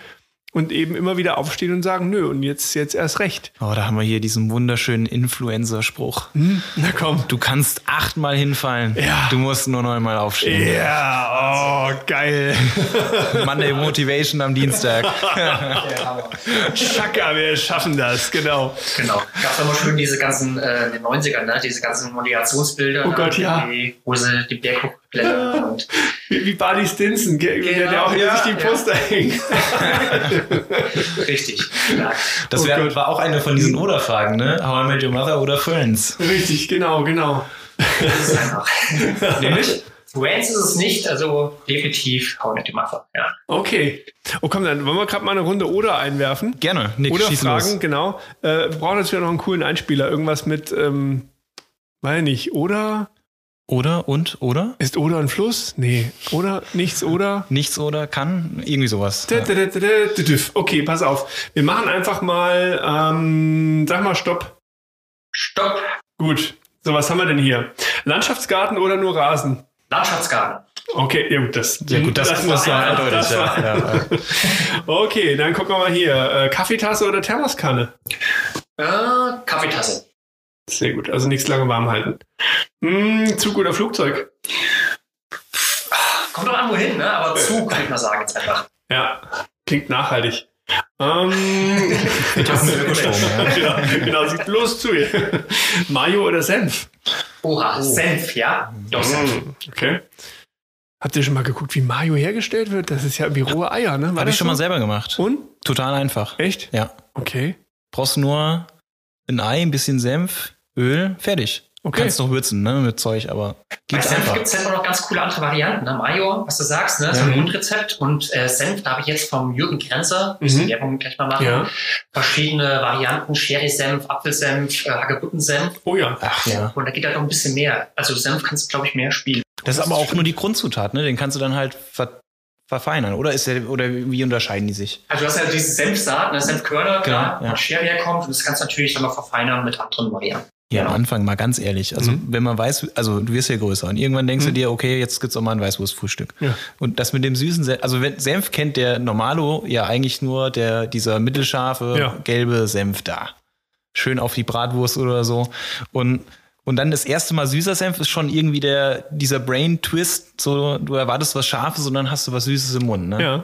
Und eben immer wieder aufstehen und sagen, nö, und jetzt, jetzt erst recht. Oh, da haben wir hier diesen wunderschönen Influencer-Spruch. Na komm. Du kannst achtmal hinfallen. Ja. Du musst nur neunmal aufstehen. Ja, oh, geil. Monday Motivation am Dienstag. Schaka, wir schaffen das, genau. Genau. Gab immer schön diese ganzen, äh, in den 90ern, ne? diese ganzen Motivationsbilder. Oh ne? Gott, ja. Die, wo sie die Berg und Wie, wie Barney Stinson, der, der Genau, auch ja, sich die ja. Poster hängt. richtig. Ja. Das Oh wär, Gott. war auch eine von diesen Oder-Fragen, ne? How I Met Your Mother oder Friends. Richtig, genau, genau. Das ist einfach. Nämlich? Friends ist es nicht, also definitiv How I Met Your Mother. Ja. Okay. Oh komm, dann wollen wir gerade mal eine Runde Oder einwerfen. Gerne. Nick, Oder Fragen, los. genau. Äh, wir brauchen natürlich noch einen coolen Einspieler. Irgendwas mit, ähm, weiß nicht, oder? Oder und oder? Ist oder ein Fluss? Nee. Oder nichts oder? Nichts oder kann? Irgendwie sowas. Okay, pass auf. Wir machen einfach mal, ähm, sag mal Stopp. Stopp. Gut. So, was haben wir denn hier? Landschaftsgarten oder nur Rasen? Landschaftsgarten. Okay, ja gut, das, Ja gut, das, muss war ja das Ja, ja. Okay, dann gucken wir mal hier. Äh, Kaffeetasse oder Thermoskanne? Äh, Kaffeetasse. Sehr gut, also nichts lange warm halten. Hm, Zug oder Flugzeug? Kommt doch an, wohin, ne? Aber Zug, kann ich mal sagen, jetzt einfach. Ja, klingt nachhaltig. Ähm, Ich hab einen Ökostrom, ja. genau, genau, sieht bloß zu. Mayo oder Senf? Oha, Senf, ja? Doch, Senf. Hm, Okay. Habt ihr schon mal geguckt, wie Mayo hergestellt wird? Das ist ja wie rohe Eier, ne? Habe ich schon mal selber gemacht. Und? Total einfach. Echt? Ja. Okay. Brauchst nur ein Ei, ein bisschen Senf, Öl, fertig. Okay. Kannst noch würzen, ne, mit Zeug, aber Bei Senf gibt es halt auch noch ganz coole andere Varianten. Ne? Mayo, was du sagst, ne? so ein Grundrezept. Und äh, Senf, da habe ich jetzt vom Jürgen Grenzer, Mhm. müssen Werbung gleich mal machen, Ja. verschiedene Varianten, Sherry-Senf, Apfelsenf, äh, Hagebutten-Senf. Oh ja. Ach ja. Und da geht halt noch ein bisschen mehr. Also Senf kannst du, glaube ich, mehr spielen. Das ist aber auch nur die Grundzutat, ne? Den kannst du dann halt ver verfeinern. Oder ist der, oder wie unterscheiden die sich? Also du hast ja diese Senfsaat, ne? Senfkörner, klar, ja. wo Sherry herkommt. Und das kannst du natürlich dann noch verfeinern mit anderen Varianten. Ja, am Anfang mal ganz ehrlich. Also, Mhm. wenn man weiß, also du wirst ja größer und irgendwann denkst du dir, okay, jetzt gibt's auch mal ein Weißwurstfrühstück. Ja. Und das mit dem süßen Senf, also wenn, Senf kennt der Normalo ja eigentlich nur der, dieser mittelscharfe, Ja. gelbe Senf da. Schön auf die Bratwurst oder so. Und, und dann das erste Mal süßer Senf ist schon irgendwie der, dieser Brain-Twist, so, du erwartest was Scharfes und dann hast du was Süßes im Mund, ne? Ja.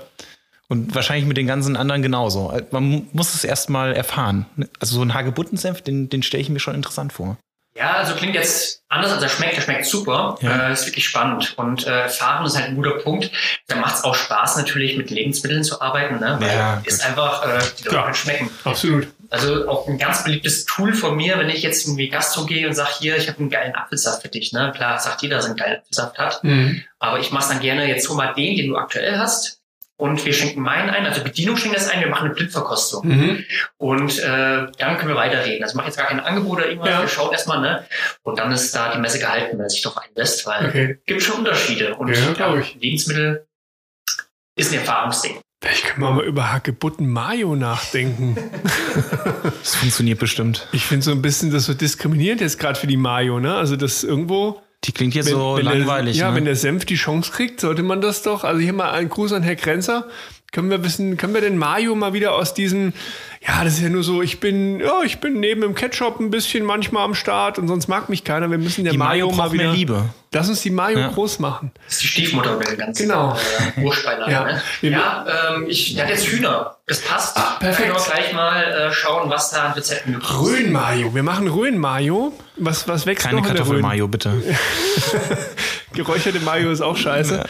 Und wahrscheinlich mit den ganzen anderen genauso. Man mu- muss es erstmal erfahren. Also so ein Hagebuttensenf, den, den stelle ich mir schon interessant vor. Ja, also klingt jetzt anders, als er schmeckt. Der schmeckt super. Ja. Äh, ist wirklich spannend. Und äh, Fahren ist halt ein guter Punkt. Da macht es auch Spaß, natürlich mit Lebensmitteln zu arbeiten. Ne? Weil Ja, ist einfach, äh, die. Leute schmecken. Absolut. Also auch ein ganz beliebtes Tool von mir, wenn ich jetzt irgendwie Gastro gehe und sage, hier, ich habe einen geilen Apfelsaft für dich. Ne? Klar, sagt jeder, dass er einen geilen Apfelsaft hat. Mhm. Aber ich mache dann gerne, jetzt hol mal den, den du aktuell hast. Und wir schenken meinen ein, also Bedienung schenkt das ein, wir machen eine Blindverkostung. Mhm. Und äh, dann können wir weiterreden. Also ich mache jetzt gar kein Angebot oder irgendwas, Ja. wir schauen erstmal, ne? Und dann ist da die Messe gehalten, wenn er sich darauf einlässt, weil Okay. gibt schon Unterschiede. Und Ja, ich. Lebensmittel ist ein Erfahrungsding. Vielleicht können wir mal über Hagebutten Mayo nachdenken. Das funktioniert bestimmt. Ich finde so ein bisschen das so diskriminierend jetzt gerade für die Mayo, ne? Also das irgendwo. Die klingt jetzt so langweilig. Der, ja, ne? wenn der Senf die Chance kriegt, sollte man das doch. Also hier mal einen Gruß an Herr Grenzer. Können wir wissen, können wir den Mayo mal wieder aus diesem, ja, das ist ja nur so, ich bin, ja, ich bin neben dem Ketchup ein bisschen manchmal am Start und sonst mag mich keiner. Wir müssen der die Mayo Mayo mal wieder. mehr Liebe. Lass uns die Mayo Ja. groß machen. Das ist die Stiefmutter mit den ganzen Genau. äh. Ja. Ne? Ja ähm, ich, der hat jetzt Hühner. Das passt. Ah, perfekt. Können wir gleich mal äh, schauen, was da an Rezepten möglich ist. Röhn-Mayo. Wir machen Röhn-Mayo. Was, was wächst Keine noch? Kartoffelmayo, bitte. Geräucherte Mayo ist auch scheiße.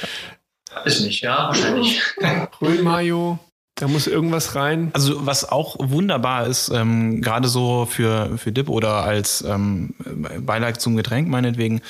Ist nicht, ja, wahrscheinlich. Röhn-Mayo. Da muss irgendwas rein. Also was auch wunderbar ist, ähm, gerade so für, für Dip oder als ähm, Beilage zum Getränk meinetwegen,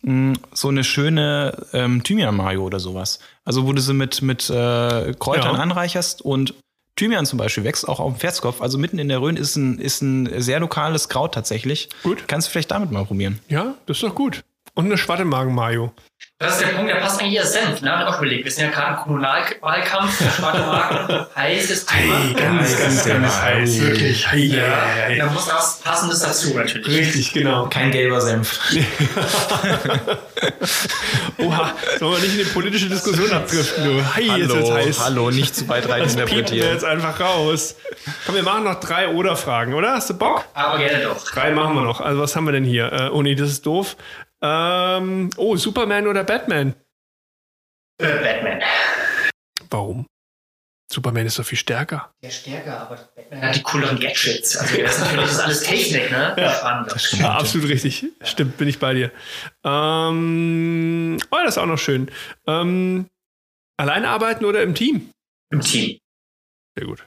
mh, so eine schöne ähm, Thymian-Mayo oder sowas. Also wo du sie mit, mit äh, Kräutern Ja. anreicherst und Thymian zum Beispiel wächst auch auf dem Pferdskopf. Also mitten in der Rhön ist ein, ist ein sehr lokales Kraut tatsächlich. Gut. Kannst du vielleicht damit mal probieren. Ja, das ist doch gut. Und eine Schwattemagen-Mayo. Das ist der Punkt, der passt eigentlich als Senf. Ne? Hab ich auch überlegt. Wir sind ja gerade im Kommunalwahlkampf. Schwattemagen, heißes Thema. Ganz, ganz, ganz heiß. Wirklich. Hei, Ja, hei, hei. da muss was Passendes dazu natürlich. Richtig, genau. Kein gelber Senf. Oha, sollen wir nicht in die politische Diskussion abdriften, du? Jetzt wird's hallo, heiß. hallo, nicht zu weit rein Das piepen wir interpretieren. jetzt einfach raus. Komm, wir machen noch drei Oder-Fragen, oder? Hast du Bock? Aber gerne doch. Drei machen wir noch. Also, was haben wir denn hier? Äh, oh nee, das ist doof. Ähm, oh, Superman oder Batman? Äh, Batman. Warum? Superman ist doch viel stärker. Der stärker, aber Batman hat die cooleren Gadgets. Also das ist natürlich das ist alles Technik, ne? Ja. Spannend. Ja, absolut richtig. Stimmt, bin ich bei dir. Ähm, oh, das ist auch noch schön. Ähm, alleine arbeiten oder im Team? Im Team. Sehr gut.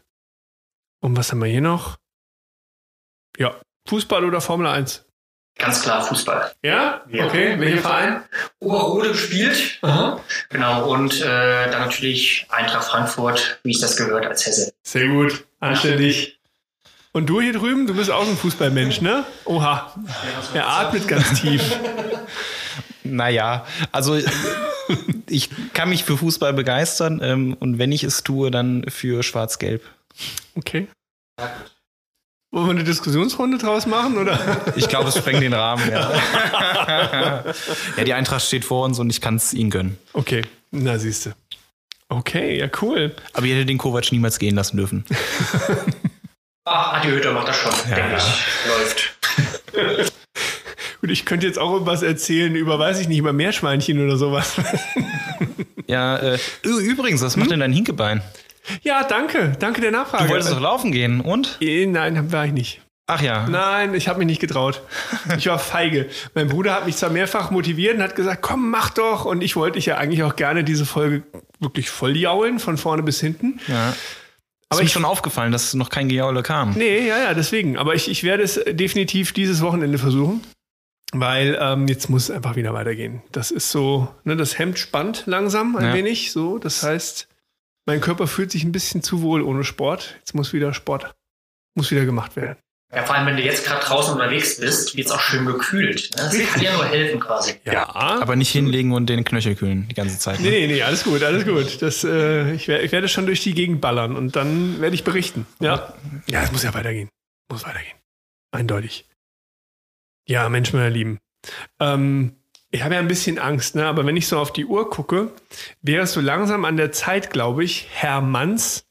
Und was haben wir hier noch? Ja, Fußball oder Formel 1? Ganz klar Fußball. Ja? Okay, welcher Verein? Oberrode gespielt. Aha. Genau, und äh, dann natürlich Eintracht Frankfurt, wie es das gehört als Hesse. Sehr gut, anständig. Und du hier drüben, du bist auch ein Fußballmensch, ne? Oha, er atmet ganz tief. Naja, also ich kann mich für Fußball begeistern ähm, und wenn ich es tue, dann für Schwarz-Gelb. Okay. Wollen wir eine Diskussionsrunde draus machen, oder? Ich glaube, es sprengt den Rahmen, ja. ja, die Eintracht steht vor uns und ich kann es ihnen gönnen. Okay, na siehste. Okay, ja cool. Aber ich hätte den Kovac niemals gehen lassen dürfen. Ach, Adi Hütter macht das schon, denke ich. Läuft. Gut, ich könnte jetzt auch was erzählen über, weiß ich nicht, über Meerschweinchen oder sowas. Ja, äh, übrigens, was macht denn dein Hinkebein? Ja, danke, danke der Nachfrage. Du wolltest doch laufen gehen und? Eh, Nein, war ich nicht. Ach ja. Nein, ich habe mich nicht getraut. Ich war feige. Mein Bruder hat mich zwar mehrfach motiviert und hat gesagt, komm, mach doch. Und ich wollte ich ja eigentlich auch gerne diese Folge wirklich voll jaulen, von vorne bis hinten. ja. Aber ist mir schon aufgefallen, dass noch kein Gejaule kam. Nee, ja, ja, deswegen. Aber ich, ich werde es definitiv dieses Wochenende versuchen. Weil ähm, jetzt muss es einfach wieder weitergehen. Das ist so, ne, das Hemd spannt langsam ein Ja. wenig. So, das heißt, mein Körper fühlt sich ein bisschen zu wohl ohne Sport. Jetzt muss wieder Sport, muss wieder gemacht werden. Ja, vor allem, wenn du jetzt gerade draußen unterwegs bist, wird es auch schön gekühlt. Ne? Das kann ja nur helfen quasi. Ja, Aber nicht hinlegen und den Knöchel kühlen die ganze Zeit. ne? Nee, nee, nee, alles gut, alles gut. Das, äh, ich, wer- ich werde schon durch die Gegend ballern und dann werde ich berichten. Ja, ja, es muss ja weitergehen. Muss weitergehen. Eindeutig. Ja, Mensch, meine Lieben. Ähm, ich habe ja ein bisschen Angst, ne? aber wenn ich so auf die Uhr gucke, wäre es so langsam an der Zeit, glaube ich, Herr Manns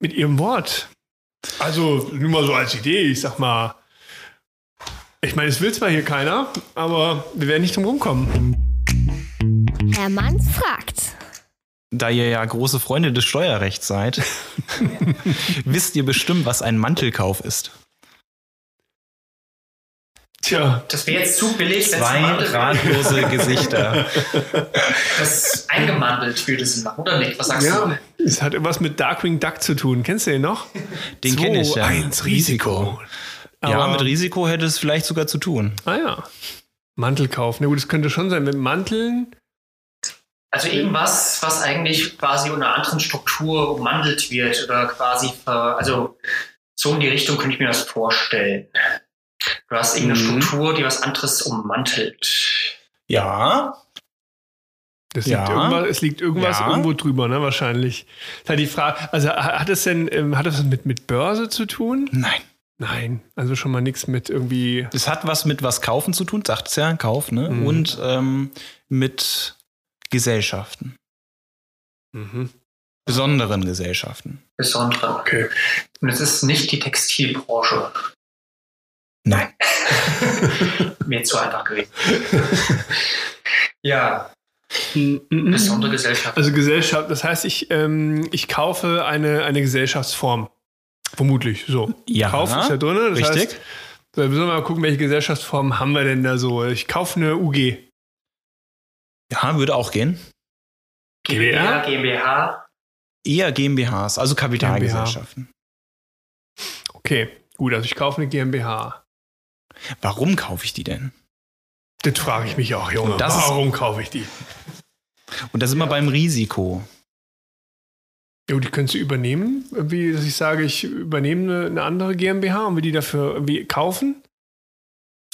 mit ihrem Wort. Also, nur mal so als Idee, ich sag mal, ich meine, es will zwar hier keiner, aber wir werden nicht drum rumkommen. Herr Manns fragt. Da ihr ja große Freunde des Steuerrechts seid, wisst ihr bestimmt, was ein Mantelkauf ist. Tja, Das wäre jetzt zu billig, Zwei es ratlose Gesichter. das eingemandelt würde Sinn machen, oder nicht? Was sagst Ja, es hat irgendwas mit Darkwing Duck zu tun. Kennst du den noch? Den kenne ich ja. 1 Risiko. Ja, Aber- mit Risiko hätte es vielleicht sogar zu tun. Ah ja. Mantelkauf. Na gut, das könnte schon sein. Mit Manteln. Also irgendwas, was eigentlich quasi unter einer anderen Struktur ummantelt wird oder quasi, ver, also so in die Richtung könnte ich mir das vorstellen. Du hast irgendeine Mhm. Struktur, die was anderes ummantelt. Ja. Das Ja. liegt irgendwas, es liegt irgendwas Ja. irgendwo drüber, ne? Wahrscheinlich. Ist halt die Frage, also ha- hat es denn, ähm, hat es mit, mit Börse zu tun? Nein. Nein. Also schon mal nichts mit irgendwie. Es hat was mit was kaufen zu tun, sagt es ja, Kauf, ne? Mhm. Und ähm, mit Gesellschaften. Mhm. Besonderen Gesellschaften. Besondere. Okay. Und es ist nicht die Textilbranche. Nein. Mir zu einfach gewesen. ja, Mhm. besondere Gesellschaft. Also Gesellschaft, das heißt, ich, ähm, ich kaufe eine, eine Gesellschaftsform. Vermutlich, so. Ja, Kauf ist ja drin. Das richtig. Heißt, so, wir sollen mal gucken, welche Gesellschaftsformen haben wir denn da so. Ich kaufe eine UG. Ja, würde auch gehen. GbR? GmbH. Eher GmbHs, also Kapitalgesellschaften. Okay, gut, also ich kaufe eine GmbH. Warum kaufe ich die denn? Das frage ich mich auch, Junge. Das ist- Warum kaufe ich die? Und da sind wir beim Risiko. Ja, die könntest du übernehmen, irgendwie, dass ich sage, ich übernehme eine, eine andere GmbH und will die dafür irgendwie kaufen.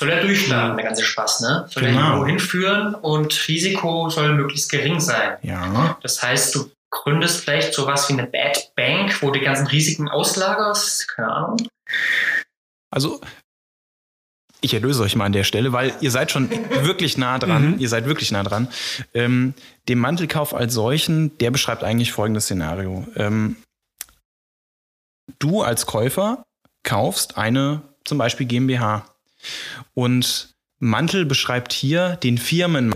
soll ja durchstarten, der ganze Spaß, ne? Soll Genau. ja irgendwo hinführen und Risiko soll möglichst gering sein. Ja. Das heißt, du gründest vielleicht sowas wie eine Bad Bank, wo du die ganzen Risiken auslagerst, keine Ahnung. Also, ich erlöse euch mal an der Stelle, weil ihr seid schon wirklich nah dran. Ihr seid wirklich nah dran. Ähm, den Mantelkauf als solchen, der beschreibt eigentlich folgendes Szenario. Ähm, du als Käufer kaufst eine zum Beispiel GmbH und Mantel beschreibt hier den Firmen.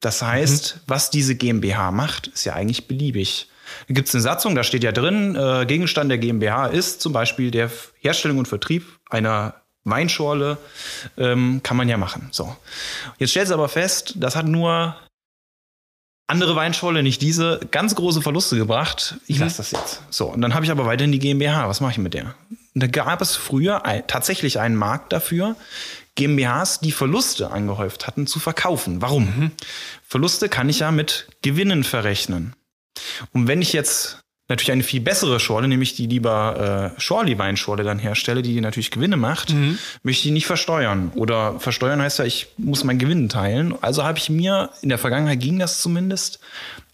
Das heißt, was diese GmbH macht, ist ja eigentlich beliebig. Da gibt es eine Satzung, da steht ja drin, äh, Gegenstand der GmbH ist zum Beispiel der Herstellung und Vertrieb einer Weinschorle, ähm, kann man ja machen. So. Jetzt stellt sie aber fest, das hat nur andere Weinschorle, nicht diese, ganz große Verluste gebracht. Ich lasse das jetzt. So, und dann habe ich aber weiterhin die GmbH. Was mache ich mit der? Und da gab es früher ein, tatsächlich einen Markt dafür, GmbHs, die Verluste angehäuft hatten, zu verkaufen. Warum? Verluste kann ich ja mit Gewinnen verrechnen. Und wenn ich jetzt natürlich eine viel bessere Schorle, nämlich die lieber äh, Schorli-Weinschorle dann herstelle, die natürlich Gewinne macht, möchte ich die nicht versteuern. Oder versteuern heißt ja, ich muss meinen Gewinn teilen. Also habe ich mir, in der Vergangenheit ging das zumindest,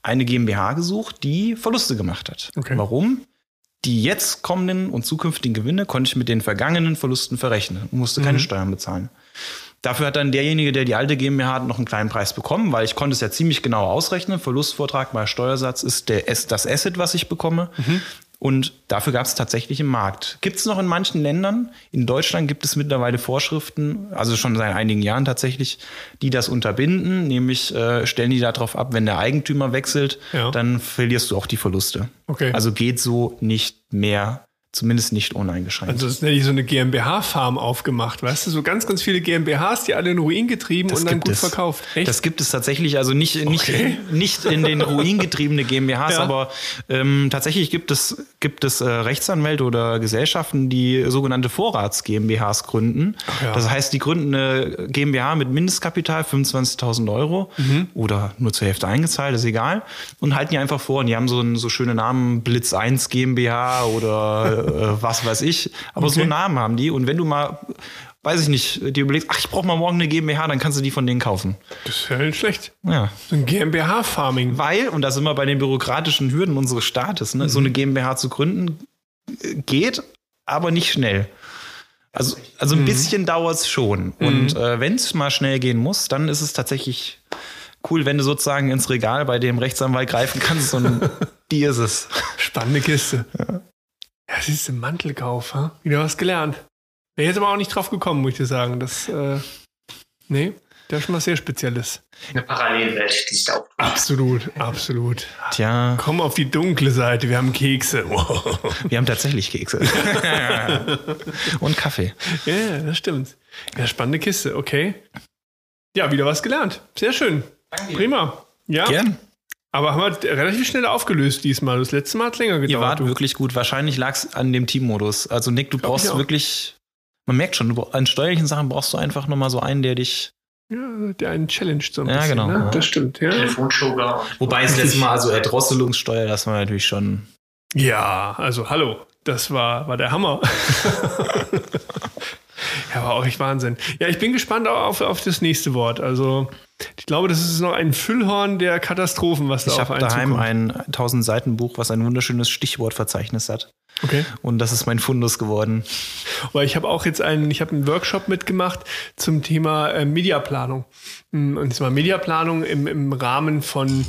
eine GmbH gesucht, die Verluste gemacht hat. Okay. Warum? Die jetzt kommenden und zukünftigen Gewinne konnte ich mit den vergangenen Verlusten verrechnen und musste keine Steuern bezahlen. Dafür hat dann derjenige, der die alte GmbH hat, noch einen kleinen Preis bekommen, weil ich konnte es ja ziemlich genau ausrechnen. Verlustvortrag mal Steuersatz ist der, das Asset, was ich bekomme. Und dafür gab es tatsächlich im Markt. Gibt es noch in manchen Ländern. In Deutschland gibt es mittlerweile Vorschriften, also schon seit einigen Jahren tatsächlich, die das unterbinden. Nämlich äh, stellen die darauf ab, wenn der Eigentümer wechselt, Ja. dann verlierst du auch die Verluste. Okay. Also geht so nicht mehr, zumindest nicht uneingeschränkt. Also es ist nämlich so eine GmbH-Farm aufgemacht, weißt du? So ganz, ganz viele GmbHs, die alle in Ruin getrieben und dann gut es. verkauft. Echt? Das gibt es tatsächlich, also nicht, nicht, Okay. nicht in den Ruin getriebene GmbHs, Ja. aber ähm, tatsächlich gibt es, gibt es äh, Rechtsanwälte oder Gesellschaften, die sogenannte Vorrats-GmbHs gründen. ja. Das heißt, die gründen eine GmbH mit Mindestkapital 25.000 Euro Mhm. oder nur zur Hälfte eingezahlt, ist egal, und halten die einfach vor. Und die haben so, einen, so schöne Namen, Blitz 1 GmbH oder äh, was weiß ich. Aber so Okay. Namen haben die. Und wenn du mal weiß ich nicht, dir überlegst, ach, ich brauche mal morgen eine GmbH, dann kannst du die von denen kaufen. das ist ja nicht schlecht. Ja. So ein GmbH-Farming. Weil, und da sind wir bei den bürokratischen Hürden unseres Staates, ne, so Mhm. eine GmbH zu gründen, geht, aber nicht schnell. Also, also ein Mhm. bisschen dauert es schon. Und äh, wenn es mal schnell gehen muss, dann ist es tatsächlich cool, wenn du sozusagen ins Regal bei dem Rechtsanwalt greifen kannst und die ist es. Spannende Kiste. Ja, das ist ein Mantelkauf, ha? Wieder was gelernt. Wäre jetzt aber auch nicht drauf gekommen, muss ich dir sagen. Das, äh, nee, das ist schon was sehr Spezielles. Eine Parallelwelt, die sich da auftut. Absolut, absolut. Tja, Komm auf die dunkle Seite, wir haben Kekse. Wow. wir haben tatsächlich Kekse. und Kaffee. Ja, das stimmt. Ja, spannende Kiste, okay. Ja, wieder was gelernt. Sehr schön. Prima. Ja, Gern. Aber haben wir relativ schnell aufgelöst diesmal. Das letzte Mal hat es länger gedauert. Ihr wart du. wirklich gut. Wahrscheinlich lag es an dem Teammodus. Also Nick, du Glaub brauchst ich auch. wirklich, man merkt schon, du, an steuerlichen Sachen brauchst du einfach nochmal so einen, der dich. Ja, der einen challenged so ein Ja, bisschen. genau. Ne? Das stimmt, ja. Telefonsugar Wobei das letzte Mal, also Erdrosselungssteuer, das war natürlich schon. Ja, also hallo, das war, war der Hammer. ja, war auch echt Wahnsinn. Ja, ich bin gespannt auf, auf das nächste Wort. Also, ich glaube, das ist noch ein Füllhorn der Katastrophen, was da Ich auf habe einen daheim zukommt. ein 1000 Seiten Buch, was ein wunderschönes Stichwortverzeichnis hat. Okay. Und das ist mein Fundus geworden. Weil ich habe auch jetzt einen, ich habe einen Workshop mitgemacht zum Thema äh, Mediaplanung. Mm, Und zwar Mediaplanung im, im Rahmen von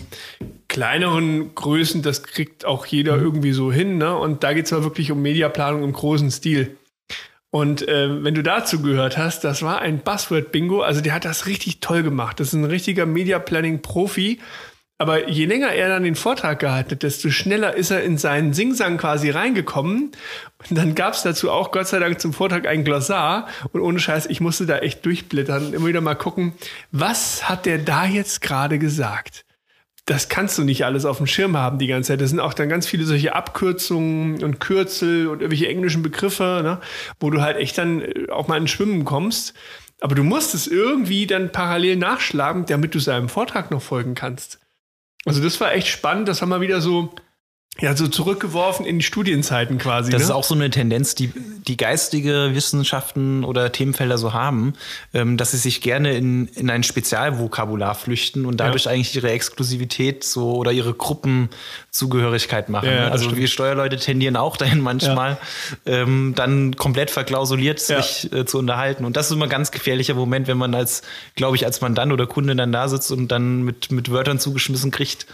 kleineren Größen, das kriegt auch jeder irgendwie so hin. Ne? Und da geht es mal wirklich um Mediaplanung im großen Stil. Und äh, wenn du dazu gehört hast, das war ein Buzzword-Bingo. Also der hat das richtig toll gemacht. Das ist ein richtiger Media-Planning-Profi. Aber je länger er dann den Vortrag gehalten hat, desto schneller ist er in seinen Singsang quasi reingekommen. Und dann gab es dazu auch Gott sei Dank zum Vortrag ein Glossar. Und ohne Scheiß, ich musste da echt durchblättern und immer wieder mal gucken, was hat der da jetzt gerade gesagt? Das kannst du nicht alles auf dem Schirm haben die ganze Zeit. Das sind auch dann ganz viele solche Abkürzungen und Kürzel und irgendwelche englischen Begriffe, ne, wo du halt echt dann äh, auch mal ins Schwimmen kommst. Aber du musst es irgendwie dann parallel nachschlagen, damit du seinem Vortrag noch folgen kannst. Also das war echt spannend. Das war mal wieder so Ja, so zurückgeworfen in die Studienzeiten quasi. Das ne? ist auch so eine Tendenz, die die geistige Wissenschaften oder Themenfelder so haben, ähm, dass sie sich gerne in, in ein Spezialvokabular flüchten und dadurch ja. eigentlich ihre Exklusivität so oder ihre Gruppenzugehörigkeit machen. Ja, also stimmt. wir Steuerleute tendieren auch dahin manchmal, ja. ähm, dann komplett verklausuliert sich äh, zu unterhalten. Und das ist immer ein ganz gefährlicher Moment, wenn man als, glaube ich, als Mandant oder Kunde dann da sitzt und dann mit, mit Wörtern zugeschmissen kriegt,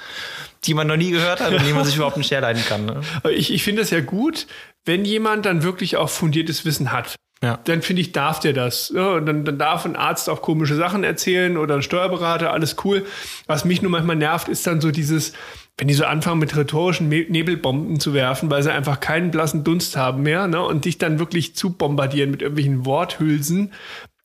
die man noch nie gehört hat und die man sich überhaupt nicht herleiten kann. Ne? Ich, ich finde das ja gut, wenn jemand dann wirklich auch fundiertes Wissen hat. Ja. Dann finde ich, darf der das. Ja, und dann, dann darf ein Arzt auch komische Sachen erzählen oder ein Steuerberater, alles cool. Was mich nur manchmal nervt, ist dann so dieses, wenn die so anfangen mit rhetorischen Nebelbomben zu werfen, weil sie einfach keinen blassen Dunst haben mehr ne, und dich dann wirklich zu bombardieren mit irgendwelchen Worthülsen.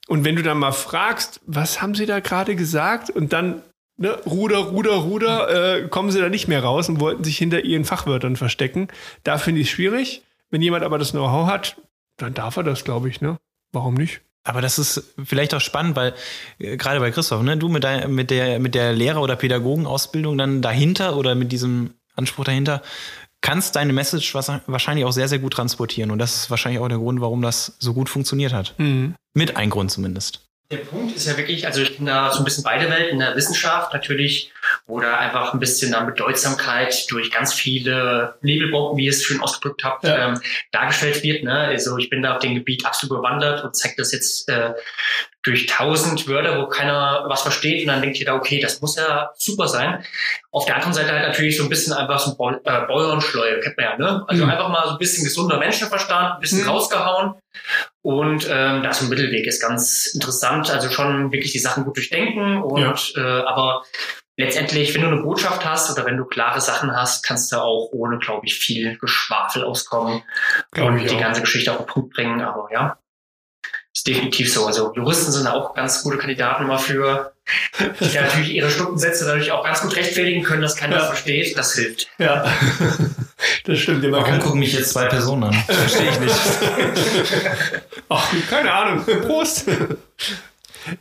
Und wenn du dann mal fragst, was haben sie da gerade gesagt? Und dann ne, Ruder, Ruder, Ruder, äh, kommen sie da nicht mehr raus und wollten sich hinter ihren Fachwörtern verstecken. Da finde ich es schwierig. Wenn jemand aber das Know-how hat, dann darf er das, glaube ich, ne? Warum nicht? Aber das ist vielleicht auch spannend, weil äh, gerade bei Christoph, ne, du mit, dein, mit der mit der Lehrer- oder Pädagogenausbildung dann dahinter oder mit diesem Anspruch dahinter kannst deine Message wahrscheinlich auch sehr sehr gut transportieren und das ist wahrscheinlich auch der Grund, warum das so gut funktioniert hat. Mhm. Mit ein Grund zumindest. Der Punkt ist ja wirklich, also ich bin da so ein bisschen beide Welten in der Wissenschaft natürlich oder einfach ein bisschen an Bedeutsamkeit durch ganz viele Nebelbomben, wie ihr es schön ausgedrückt habt, ja. ähm, dargestellt wird. Ne? Also ich bin da auf dem Gebiet absolut bewandert und zeige das jetzt äh, durch tausend Wörter, wo keiner was versteht und dann denkt da, okay, das muss ja super sein. Auf der anderen Seite halt natürlich so ein bisschen einfach so ein äh, Bäuernschleue, kennt man ja, ne? Also mhm. einfach mal so ein bisschen gesunder Menschenverstand, ein bisschen mhm. rausgehauen und ähm, da so ein Mittelweg ist ganz interessant. Also schon wirklich die Sachen gut durchdenken und ja. äh, aber letztendlich, wenn du eine Botschaft hast oder wenn du klare Sachen hast, kannst du auch ohne, glaube ich, viel Geschwafel auskommen Glaub und die ganze Geschichte auf den Punkt bringen. Aber ja, ist definitiv so. Also Juristen sind auch ganz gute Kandidaten immer für, die natürlich ihre Stundensätze dadurch auch ganz gut rechtfertigen können, dass keiner ja. das versteht. Das hilft. Ja, das stimmt. Warum kann... gucken mich jetzt zwei Personen an? Verstehe ich nicht. Ach, keine Ahnung. Prost.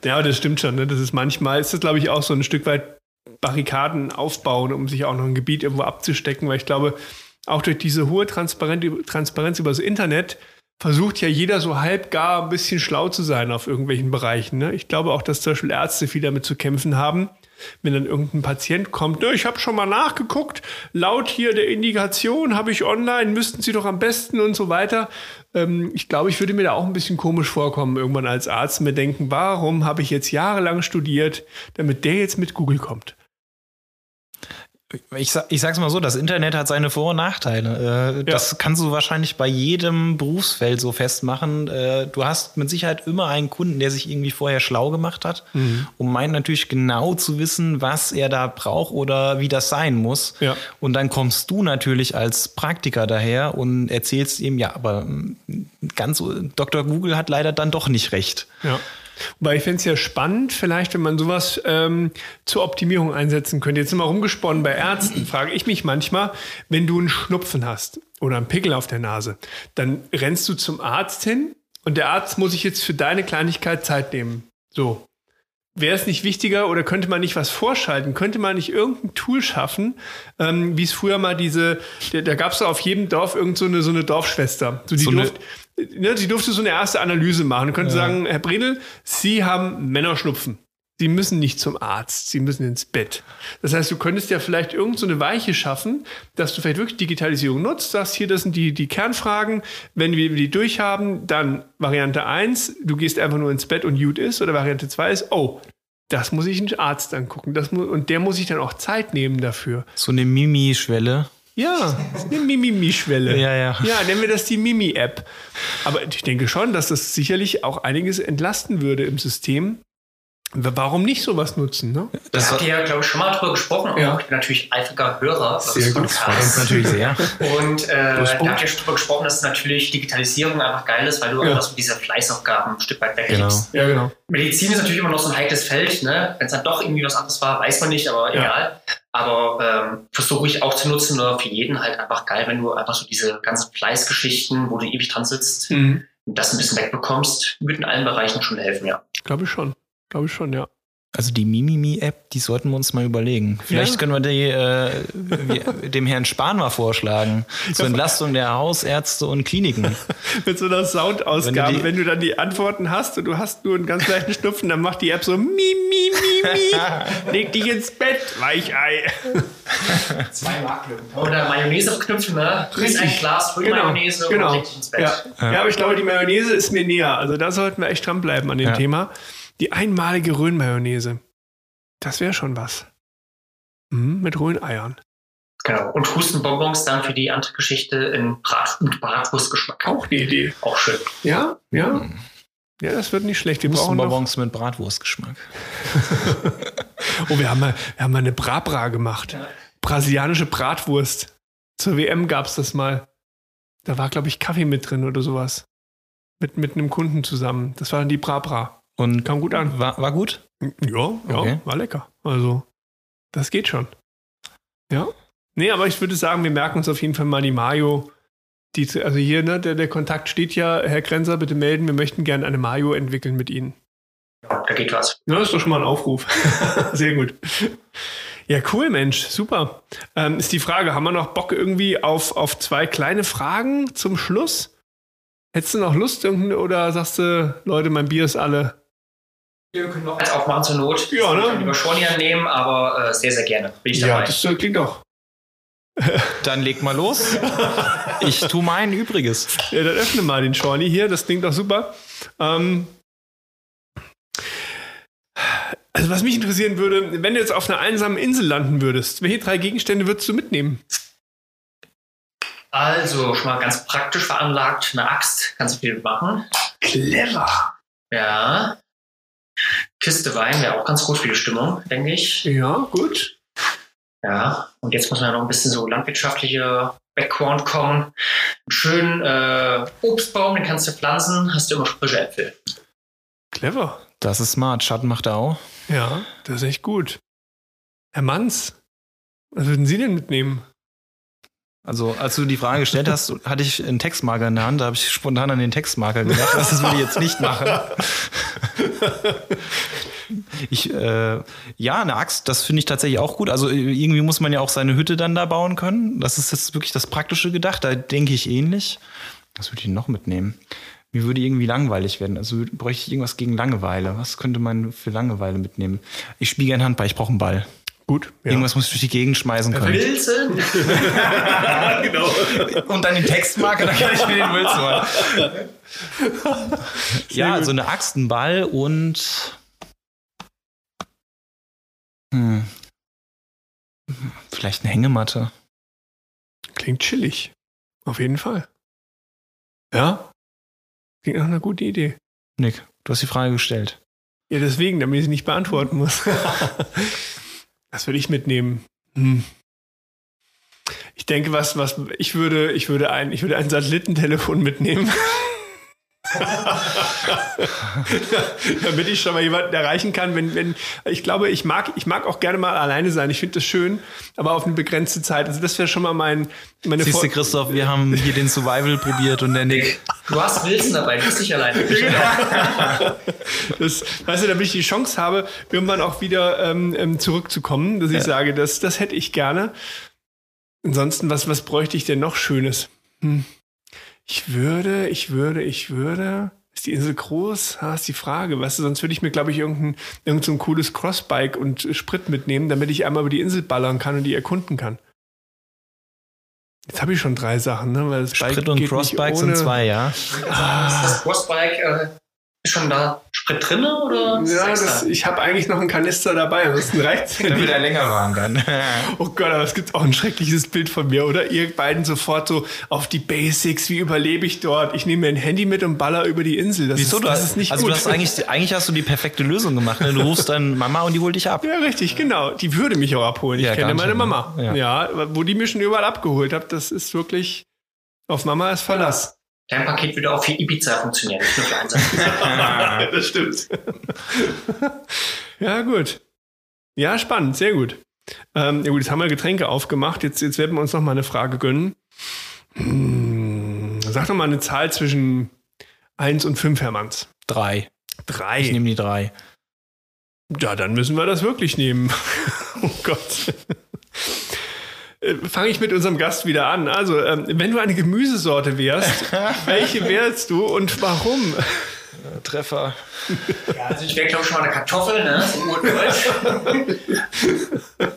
Ja, das stimmt schon. Ne? Das ist manchmal, ist das glaube ich auch so ein Stück weit Barrikaden aufbauen, um sich auch noch ein Gebiet irgendwo abzustecken, weil ich glaube, auch durch diese hohe Transparenz, Transparenz über das Internet versucht ja jeder so halb gar ein bisschen schlau zu sein auf irgendwelchen Bereichen. Ne? Ich glaube auch, dass zum Beispiel Ärzte viel damit zu kämpfen haben, wenn dann irgendein Patient kommt, ne, ich habe schon mal nachgeguckt, laut hier der Indikation habe ich online, müssten Sie doch am besten und so weiter. Ähm, ich glaube, ich würde mir da auch ein bisschen komisch vorkommen, irgendwann als Arzt mir denken, warum habe ich jetzt jahrelang studiert, damit der jetzt mit Google kommt ich, ich sag's mal so, das Internet hat seine Vor- und Nachteile. Äh, das ja. kannst du wahrscheinlich bei jedem Berufsfeld so festmachen. Äh, du hast mit Sicherheit immer einen Kunden, der sich irgendwie vorher schlau gemacht hat mhm. und meint natürlich genau zu wissen, was er da braucht oder wie das sein muss. Ja. Und dann kommst du natürlich als Praktiker daher und erzählst ihm, ja, aber hm, ganz Dr. Google hat leider dann doch nicht recht. Ja. Wobei ich fände es ja spannend, vielleicht, wenn man sowas ähm, zur Optimierung einsetzen könnte. Jetzt sind wir rumgesponnen bei Ärzten, frage ich mich manchmal, wenn du einen Schnupfen hast oder einen Pickel auf der Nase, dann rennst du zum Arzt hin und der Arzt muss sich jetzt für deine Kleinigkeit Zeit nehmen. So. Wäre es nicht wichtiger oder könnte man nicht was vorschalten? Könnte man nicht irgendein Tool schaffen, ähm, wie es früher mal diese, da, da gab es auf jedem Dorf irgend so eine, so eine Dorfschwester. So, die so durft, ne, sie durfte so eine erste Analyse machen. Du könntest ja. sagen, Herr Bredel, Sie haben Männerschnupfen. Sie müssen nicht zum Arzt, Sie müssen ins Bett. Das heißt, du könntest ja vielleicht irgend so eine Weiche schaffen, dass du vielleicht wirklich Digitalisierung nutzt, sagst, hier, das sind die, die Kernfragen. Wenn wir die durchhaben, dann Variante 1, du gehst einfach nur ins Bett und gut ist. Oder Variante 2 ist, oh, das muss ich einen Arzt angucken. Das muss, und der muss sich dann auch Zeit nehmen dafür. So eine Mimi-Schwelle. Ja, eine Mimimi-Schwelle. Ja, ja. Ja, nennen wir das die Mimi-App. Aber ich denke schon, dass das sicherlich auch einiges entlasten würde im System, Warum nicht sowas nutzen? Ne? Das habt ihr ja, glaube ich, schon mal drüber gesprochen. Ja. Ich bin natürlich eifriger Hörer. Sehr gut, uns natürlich sehr. Und äh, da habt ihr schon drüber gesprochen, dass natürlich Digitalisierung einfach geil ist, weil du ja. einfach so diese Fleißaufgaben ein Stück weit weggibst. Genau. Ja, genau. Medizin ist natürlich immer noch so ein heikles Feld. Ne? Wenn es dann doch irgendwie was anderes war, weiß man nicht, aber ja. egal. Aber ähm, versuche ich auch zu nutzen, nur für jeden halt einfach geil, wenn du einfach so diese ganzen Fleißgeschichten, wo du ewig dran sitzt, mhm. das ein bisschen wegbekommst, würde in allen Bereichen schon helfen, ja. Glaube ich schon. Glaube ich schon, ja. Also die Mimimi-App, die sollten wir uns mal überlegen. Vielleicht Ja. können wir die äh, dem Herrn Spahn mal vorschlagen. Zur Entlastung der Hausärzte und Kliniken. Mit so einer Soundausgabe, Wenn du wenn, du dann die Antworten hast und du hast nur einen ganz leichten Schnupfen, dann macht die App so mi, mi, mi, mi. Leg dich ins Bett, Weichei. Zwei Marklücken. Oder Mayonnaise verknüpfen, ne? Richtig. ein Glas Füllmayonnaise genau. und leg dich ins Bett. Ja. ja, aber ich glaube, die Mayonnaise ist mir näher. Also da sollten wir echt dranbleiben an dem Ja. Thema. Die einmalige Röhn-Mayonnaise. Das wäre schon was. Mhm, mit Röhn-Eiern. Genau. Und Hustenbonbons dann für die andere Geschichte in Brat und Bratwurstgeschmack. Auch eine Idee. Auch schön. Ja, ja. Ja, das wird nicht schlecht. Wir Hustenbonbons mit Bratwurstgeschmack. Oh, wir haben mal, wir haben mal eine Brabra gemacht. Ja. Brasilianische Bratwurst. Zur WM gab es das mal. Da war, glaube ich, Kaffee mit drin oder sowas. Mit, mit einem Kunden zusammen. Das war dann die Brabra. Und Kam gut an. war, war gut? Ja, ja, Okay. war lecker. Also, das geht schon. Ja. Nee, aber ich würde sagen, wir merken uns auf jeden Fall mal die Mayo. Die, also hier, ne, der, der Kontakt steht ja, Herr Grenzer, bitte melden, wir möchten gerne eine Mayo entwickeln mit Ihnen. Ja, da geht was. Ja, ist doch schon mal ein Aufruf. Sehr gut. Ja, cool, Mensch, super. Ähm, ist die Frage, haben wir noch Bock irgendwie auf, auf zwei kleine Fragen zum Schluss? Hättest du noch Lust oder sagst du, Leute, mein Bier ist alle? Wir können noch eins aufmachen zur Not. Ja, ne? Ich kann lieber Schornian nehmen, aber äh, sehr, sehr gerne. Bin ich dabei. das äh, klingt doch. Dann leg mal los. Ich tu mein Übriges. Ja, dann öffne mal den Shorty hier, das klingt doch super. Ähm, also was mich interessieren würde, wenn du jetzt auf einer einsamen Insel landen würdest, welche drei Gegenstände würdest du mitnehmen? Also, schon mal ganz praktisch veranlagt. Eine Axt, kannst du viel machen. Clever. Ja. Kiste Wein wäre auch ganz gut für die Stimmung, denke ich. Ja, gut. Ja. Und jetzt muss man noch ein bisschen so landwirtschaftliche Background kommen. Einen schönen äh, Obstbaum, den kannst du pflanzen, hast du immer frische Äpfel. Clever. Das ist smart. Schatten macht er auch. Ja, das ist echt gut. Herr Manns, was würden Sie denn mitnehmen? Also, als du die Frage gestellt hast, hatte ich einen Textmarker in der Hand. Da habe ich spontan an den Textmarker gedacht. Das würde ich jetzt nicht machen. Ich, äh, ja, eine Axt, das finde ich tatsächlich auch gut. Also, äh, irgendwie muss man ja auch seine Hütte dann da bauen können. Das ist jetzt wirklich das Praktische gedacht. Da denke ich ähnlich. Was würde ich noch mitnehmen? Mir würde irgendwie langweilig werden. Also bräuchte ich irgendwas gegen Langeweile. Was könnte man für Langeweile mitnehmen? Ich spiele gerne Handball, ich brauche einen Ball. Gut. Ja. Irgendwas muss ich durch die Gegend schmeißen können. Wilson? genau. Und dann den Textmarker, dann kann ich mir den Wilson holen. ja, gut. also eine Axt, ein Ball und. Hm. Vielleicht eine Hängematte. Klingt chillig. Auf jeden Fall. Ja? Klingt nach einer guten Idee. Nick, du hast die Frage gestellt. Ja, deswegen, damit ich sie nicht beantworten muss. das würde ich mitnehmen. Hm. Ich denke, was, was, ich würde, ich würde ein, ich würde ein Satellitentelefon mitnehmen. Damit ich schon mal jemanden erreichen kann, wenn, wenn, ich glaube, ich mag, ich mag auch gerne mal alleine sein. Ich finde das schön, aber auf eine begrenzte Zeit. Also das wäre schon mal mein, meine Siehst du, Christoph, wir haben hier den Survival probiert und der Nick. Du hast Wilson dabei, du bist nicht alleine. Das, weißt du, damit ich die Chance habe, irgendwann auch wieder ähm, ähm, zurückzukommen, dass ich sage, das, das hätte ich gerne. Ansonsten, was, was bräuchte ich denn noch Schönes? Hm. Ich würde, ich würde, ich würde. Ist die Insel groß? Ha, ist die Frage. Weißt du, sonst würde ich mir, glaube ich, irgendein, irgend so ein cooles Crossbike und Sprit mitnehmen, damit ich einmal über die Insel ballern kann und die erkunden kann. Jetzt habe ich schon drei Sachen, ne? Weil das Sprit Bike und geht Crossbike sind zwei, ja. Ist das Crossbike äh, ist schon da Sprit drin oder? Ja, das, ich habe eigentlich noch einen Kanister dabei, ansonsten reicht's ja nicht. er länger waren dann. Oh Gott, aber es gibt auch ein schreckliches Bild von mir, oder? Ihr beiden sofort so auf die Basics, wie überlebe ich dort? Ich nehme mir ein Handy mit und baller über die Insel. Das, Wieso? ist, das ist nicht also gut. du hast eigentlich, eigentlich hast du die perfekte Lösung gemacht. Ne? Du rufst dann Mama und die holt dich ab. ja, richtig, genau. Die würde mich auch abholen. Ich Ja, kenne meine Mama. ne? Ja. wo die mich schon überall abgeholt hat, das ist wirklich auf Mama ist Verlass. Dein Paket würde auch für Ibiza funktionieren, nicht nur für Einsatz. das stimmt. ja, gut. Ja, spannend, sehr gut. Ähm, ja gut, jetzt haben wir Getränke aufgemacht. Jetzt, jetzt werden wir uns noch mal eine Frage gönnen. Hm, sag doch mal eine Zahl zwischen 1 und 5, Hermanns. Drei. Drei. Ich nehme die drei. Ja, dann müssen wir das wirklich nehmen. oh Gott. Äh, Fange ich mit unserem Gast wieder an. Also, ähm, wenn du eine Gemüsesorte wärst, welche wärst du und warum? Treffer. Ja, also ich wäre, glaube ich, schon mal eine Kartoffel, ne? So urdeutsch.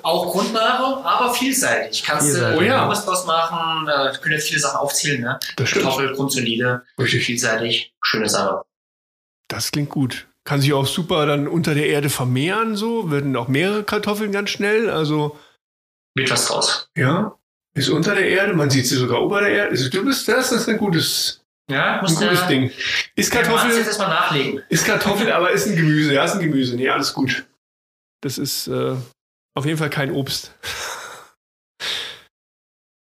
auch Grundnahrung, aber vielseitig. Kannst du Vielseitig, äh, ja. Pommes draus machen, äh, können jetzt viele Sachen aufzählen, ne? Das stimmt. Kartoffel, grundsolide, Richtig. vielseitig, schöne Sache. Das klingt gut. Kann sich auch super dann unter der Erde vermehren, so. Werden auch mehrere Kartoffeln ganz schnell. Also, Mit was draus. ja, ist unter der Erde. Man sieht sie sogar ober der Erde. Also, du bist, das ist ein gutes, Ja, ein muss gutes der, Ding. Ist Kartoffel, jetzt erstmal nachlegen. ist Kartoffel, aber ist ein Gemüse. Ja, ist ein Gemüse. Nee, alles gut. Das ist äh, auf jeden Fall kein Obst.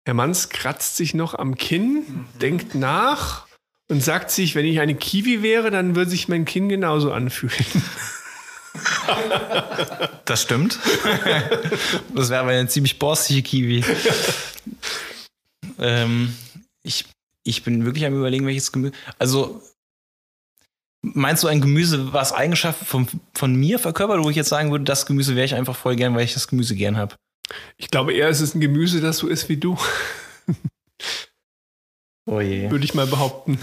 Herr Manns kratzt sich noch am Kinn, denkt nach und sagt sich, wenn ich eine Kiwi wäre, dann würde sich mein Kinn genauso anfühlen. Das stimmt. das wäre aber eine ziemlich borstige Kiwi. ähm, ich, ich bin wirklich am überlegen, welches Gemüse. Also, meinst du ein Gemüse, was Eigenschaften von, von mir verkörpert, wo ich jetzt sagen würde, das Gemüse wäre ich einfach voll gern, weil ich das Gemüse gern habe? Ich glaube eher, es ist ein Gemüse, das so ist wie du, Oh je. würde ich mal behaupten.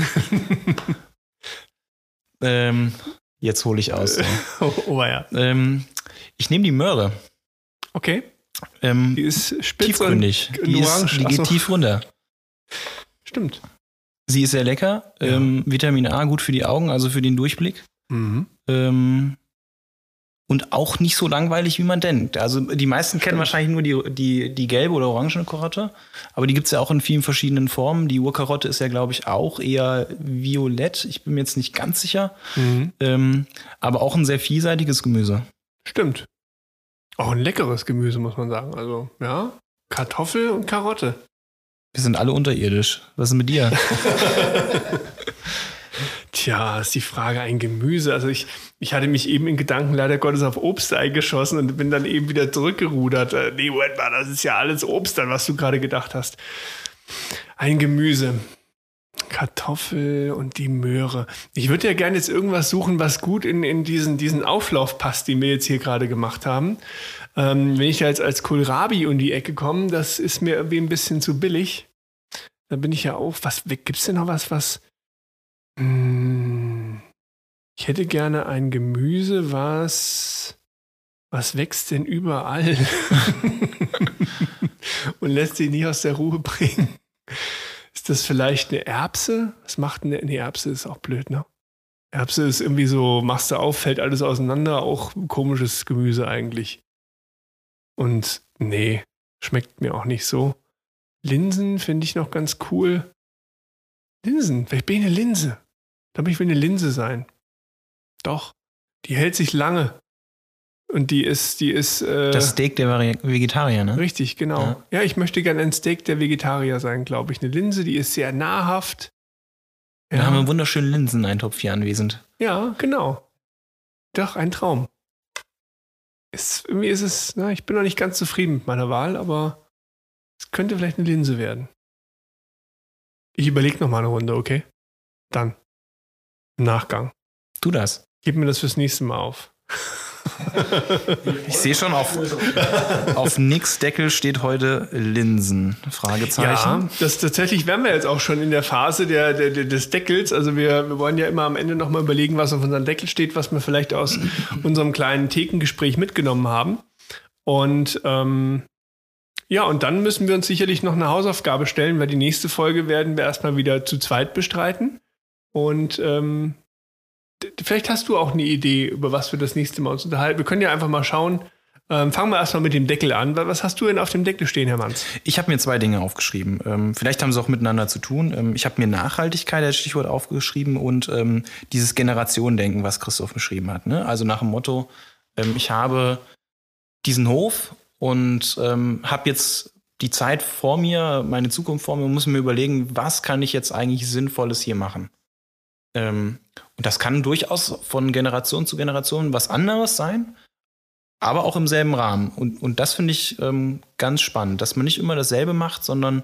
Ähm, jetzt hole ich aus. oh, oh ja. ähm, ich nehme die Möhre. Okay. Ähm, Die ist spitz tiefgründig. und Die, ist, die geht so. tief runter. Stimmt. Sie ist sehr lecker. Ja. Ähm, Vitamin A gut für die Augen, also für den Durchblick. Mhm. Ähm, und auch nicht so langweilig, wie man denkt. Also die meisten kennen wahrscheinlich nur die, die, die gelbe oder orangene Karotte, aber die gibt's ja auch in vielen verschiedenen Formen. Die Urkarotte ist ja, glaube ich, auch eher violett. Ich bin mir jetzt nicht ganz sicher. Mhm. Ähm, aber auch ein sehr vielseitiges Gemüse. Stimmt. Auch ein leckeres Gemüse, muss man sagen. Also, ja. Kartoffel und Karotte. Wir sind alle unterirdisch. Was ist mit dir? Tja, ist die Frage ein Gemüse. Also ich, ich hatte mich eben in Gedanken leider Gottes auf Obst eingeschossen und bin dann eben wieder zurückgerudert. Äh, Nee, Moment mal, das ist ja alles Obst, an was du gerade gedacht hast. Ein Gemüse. Kartoffel und die Möhre. Ich würde ja gerne jetzt irgendwas suchen, was gut in, in diesen, diesen Auflauf passt, den wir jetzt hier gerade gemacht haben. Ähm, wenn ich jetzt als Kohlrabi um die Ecke komme, das ist mir irgendwie ein bisschen zu billig. Da bin ich ja auch. Was gibt's denn noch was, was. Hm, ich hätte gerne ein Gemüse, was. Was wächst denn überall? Und lässt sich nicht aus der Ruhe bringen. Ist das vielleicht eine Erbse? Was macht eine, eine Erbse? Ist auch blöd, ne? Erbse ist irgendwie so, machst du auf, fällt alles auseinander, auch komisches Gemüse eigentlich. Und nee, schmeckt mir auch nicht so. Linsen finde ich noch ganz cool. Linsen, vielleicht bin ich eine Linse. Will ich will eine Linse sein. Doch, die hält sich lange. Und die ist, die ist. Äh, Das Steak der Vari- Vegetarier, ne? Richtig, genau. Ja. Ja, ich möchte gerne ein Steak der Vegetarier sein, glaube ich. Eine Linse, die ist sehr nahrhaft. Wir haben einen wunderschönen Linseneintopf hier anwesend. ja, genau. Doch, ein Traum. Ist, irgendwie ist es, na, ich bin noch nicht ganz zufrieden mit meiner Wahl, aber es könnte vielleicht eine Linse werden. Ich überlege noch mal eine Runde, okay? Dann. Im Nachgang. Tu das. Gib mir das fürs nächste Mal auf. Ich sehe schon, auf, auf Nix Deckel steht heute Linsen. Fragezeichen. Ja, das tatsächlich wären wir jetzt auch schon in der Phase der, der, der, des Deckels. Also wir, wir wollen ja immer am Ende nochmal überlegen, was auf unserem Deckel steht, was wir vielleicht aus unserem kleinen Thekengespräch mitgenommen haben. Und ähm, ja, und dann müssen wir uns sicherlich noch eine Hausaufgabe stellen, weil die nächste Folge werden wir erstmal wieder zu zweit bestreiten. Und ähm, vielleicht hast du auch eine Idee, über was wir das nächste Mal uns unterhalten. Wir können ja einfach mal schauen. Ähm, fangen wir erstmal mit dem Deckel an. Was hast du denn auf dem Deckel stehen, Herr Manns? Ich habe mir zwei Dinge aufgeschrieben. Ähm, vielleicht haben sie auch miteinander zu tun. Ähm, ich habe mir Nachhaltigkeit als Stichwort aufgeschrieben und ähm, dieses Generationendenken, was Christoph beschrieben hat. Ne? Also nach dem Motto, ähm, ich habe diesen Hof und ähm, habe jetzt die Zeit vor mir, meine Zukunft vor mir und muss mir überlegen, was kann ich jetzt eigentlich Sinnvolles hier machen. Ähm, und das kann durchaus von Generation zu Generation was anderes sein, aber auch im selben Rahmen. Und, und das finde ich ähm, ganz spannend, dass man nicht immer dasselbe macht, sondern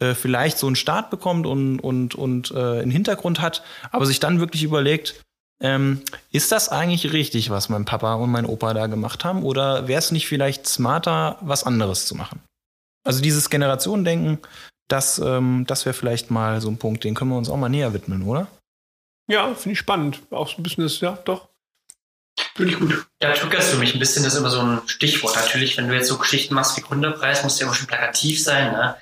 äh, vielleicht so einen Start bekommt und, und, und äh, einen Hintergrund hat, aber sich dann wirklich überlegt, Ähm, ist das eigentlich richtig, was mein Papa und mein Opa da gemacht haben? Oder wäre es nicht vielleicht smarter, was anderes zu machen? Also dieses Generationendenken, das, ähm, das wäre vielleicht mal so ein Punkt, den können wir uns auch mal näher widmen, oder? Ja, finde ich spannend. Auch so ein bisschen das, ja, doch. Finde ich gut. Ja, triggerst für mich ein bisschen, das ist immer so ein Stichwort. Natürlich, wenn du jetzt so Geschichten machst wie Gründerpreis, musst du ja immer schon plakativ sein. Ne?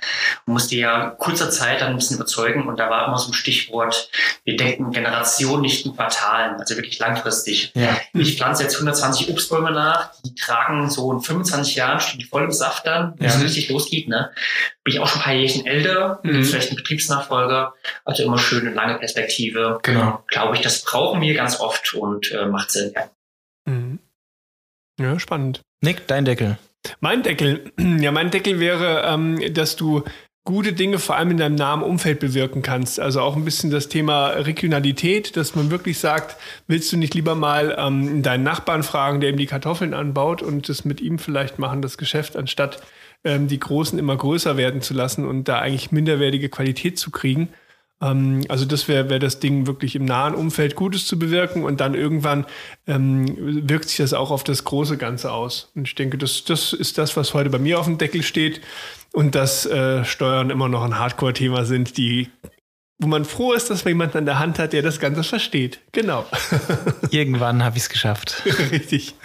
Du musst dir ja kurzer Zeit dann ein bisschen überzeugen. Und da war immer so ein Stichwort, wir denken Generation, nicht in Quartalen, also wirklich langfristig. Ja. Ich pflanze jetzt 120 Obstbäume nach, die tragen so in 25 Jahren, stehen die voll im Saft dann, wenn es Ja. richtig losgeht. Ne? Bin ich auch schon ein paar Jährchen älter, Mhm. vielleicht ein Betriebsnachfolger, also immer schön eine lange Perspektive. Genau. Glaube ich, das brauchen wir ganz oft und äh, macht Sinn. Ja. Mhm. Ja, spannend. Nick, dein Deckel. Mein Deckel, ja, mein Deckel wäre, ähm, dass du gute Dinge vor allem in deinem nahen Umfeld bewirken kannst. Also auch ein bisschen das Thema Regionalität, dass man wirklich sagt, willst du nicht lieber mal ähm, deinen Nachbarn fragen, der ihm die Kartoffeln anbaut und das mit ihm vielleicht machen, das Geschäft, anstatt ähm, die Großen immer größer werden zu lassen und da eigentlich minderwertige Qualität zu kriegen. Ähm, also das wäre wär das Ding, wirklich im nahen Umfeld Gutes zu bewirken und dann irgendwann ähm, wirkt sich das auch auf das große Ganze aus. Und ich denke, das, das ist das, was heute bei mir auf dem Deckel steht und dass äh, Steuern immer noch ein Hardcore-Thema sind, die wo man froh ist, dass man jemanden an der Hand hat, der das Ganze versteht. Genau. Irgendwann habe ich es geschafft. Richtig.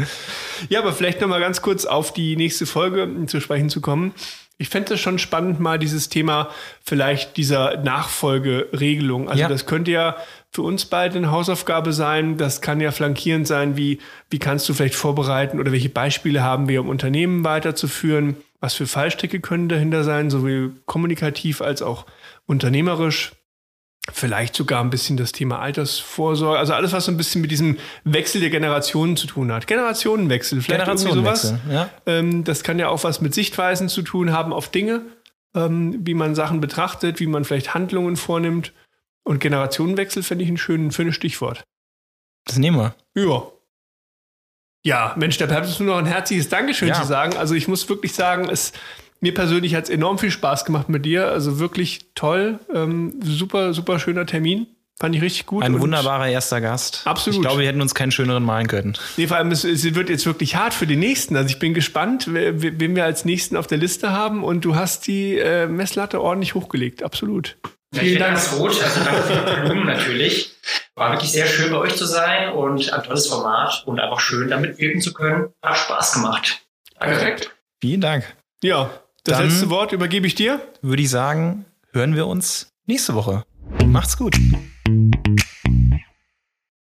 Ja, aber vielleicht noch mal ganz kurz auf die nächste Folge zu sprechen zu kommen. Ich fände es schon spannend, mal dieses Thema vielleicht dieser Nachfolgeregelung. Also Ja. das könnte ja für uns beide eine Hausaufgabe sein. Das kann ja flankierend sein, wie, wie kannst du vielleicht vorbereiten oder welche Beispiele haben wir, um Unternehmen weiterzuführen? Was für Fallstricke können dahinter sein, sowohl kommunikativ als auch unternehmerisch? Vielleicht sogar ein bisschen das Thema Altersvorsorge, also alles, was so ein bisschen mit diesem Wechsel der Generationen zu tun hat. Generationenwechsel, vielleicht irgendwie sowas. Generationenwechsel. Ja. Ähm, das kann ja auch was mit Sichtweisen zu tun haben auf Dinge, ähm, wie man Sachen betrachtet, wie man vielleicht Handlungen vornimmt. Und Generationenwechsel fände ich ein schön, schönes Stichwort. Das nehmen wir. Ja. Ja, Mensch, da bleibt es nur noch ein herzliches Dankeschön Ja. zu sagen. Also ich muss wirklich sagen, es, mir persönlich hat es enorm viel Spaß gemacht mit dir. Also wirklich toll. Ähm, super, super schöner Termin. Fand ich richtig gut. Ein Und- wunderbarer erster Gast. Absolut. Ich glaube, wir hätten uns keinen schöneren malen können. Nee, vor allem, es, es wird jetzt wirklich hart für den nächsten. Also ich bin gespannt, wen wir als nächsten auf der Liste haben. Und du hast die äh, Messlatte ordentlich hochgelegt. Absolut. Ja, ganz rot, also danke für die Blumen natürlich. War wirklich sehr schön bei euch zu sein und ein tolles Format und einfach schön, da mitwirken zu können. Hat Spaß gemacht. Danke. Vielen Dank. Ja, das Dann- letzte Wort übergebe ich dir. Würde ich sagen, hören wir uns nächste Woche. Macht's gut.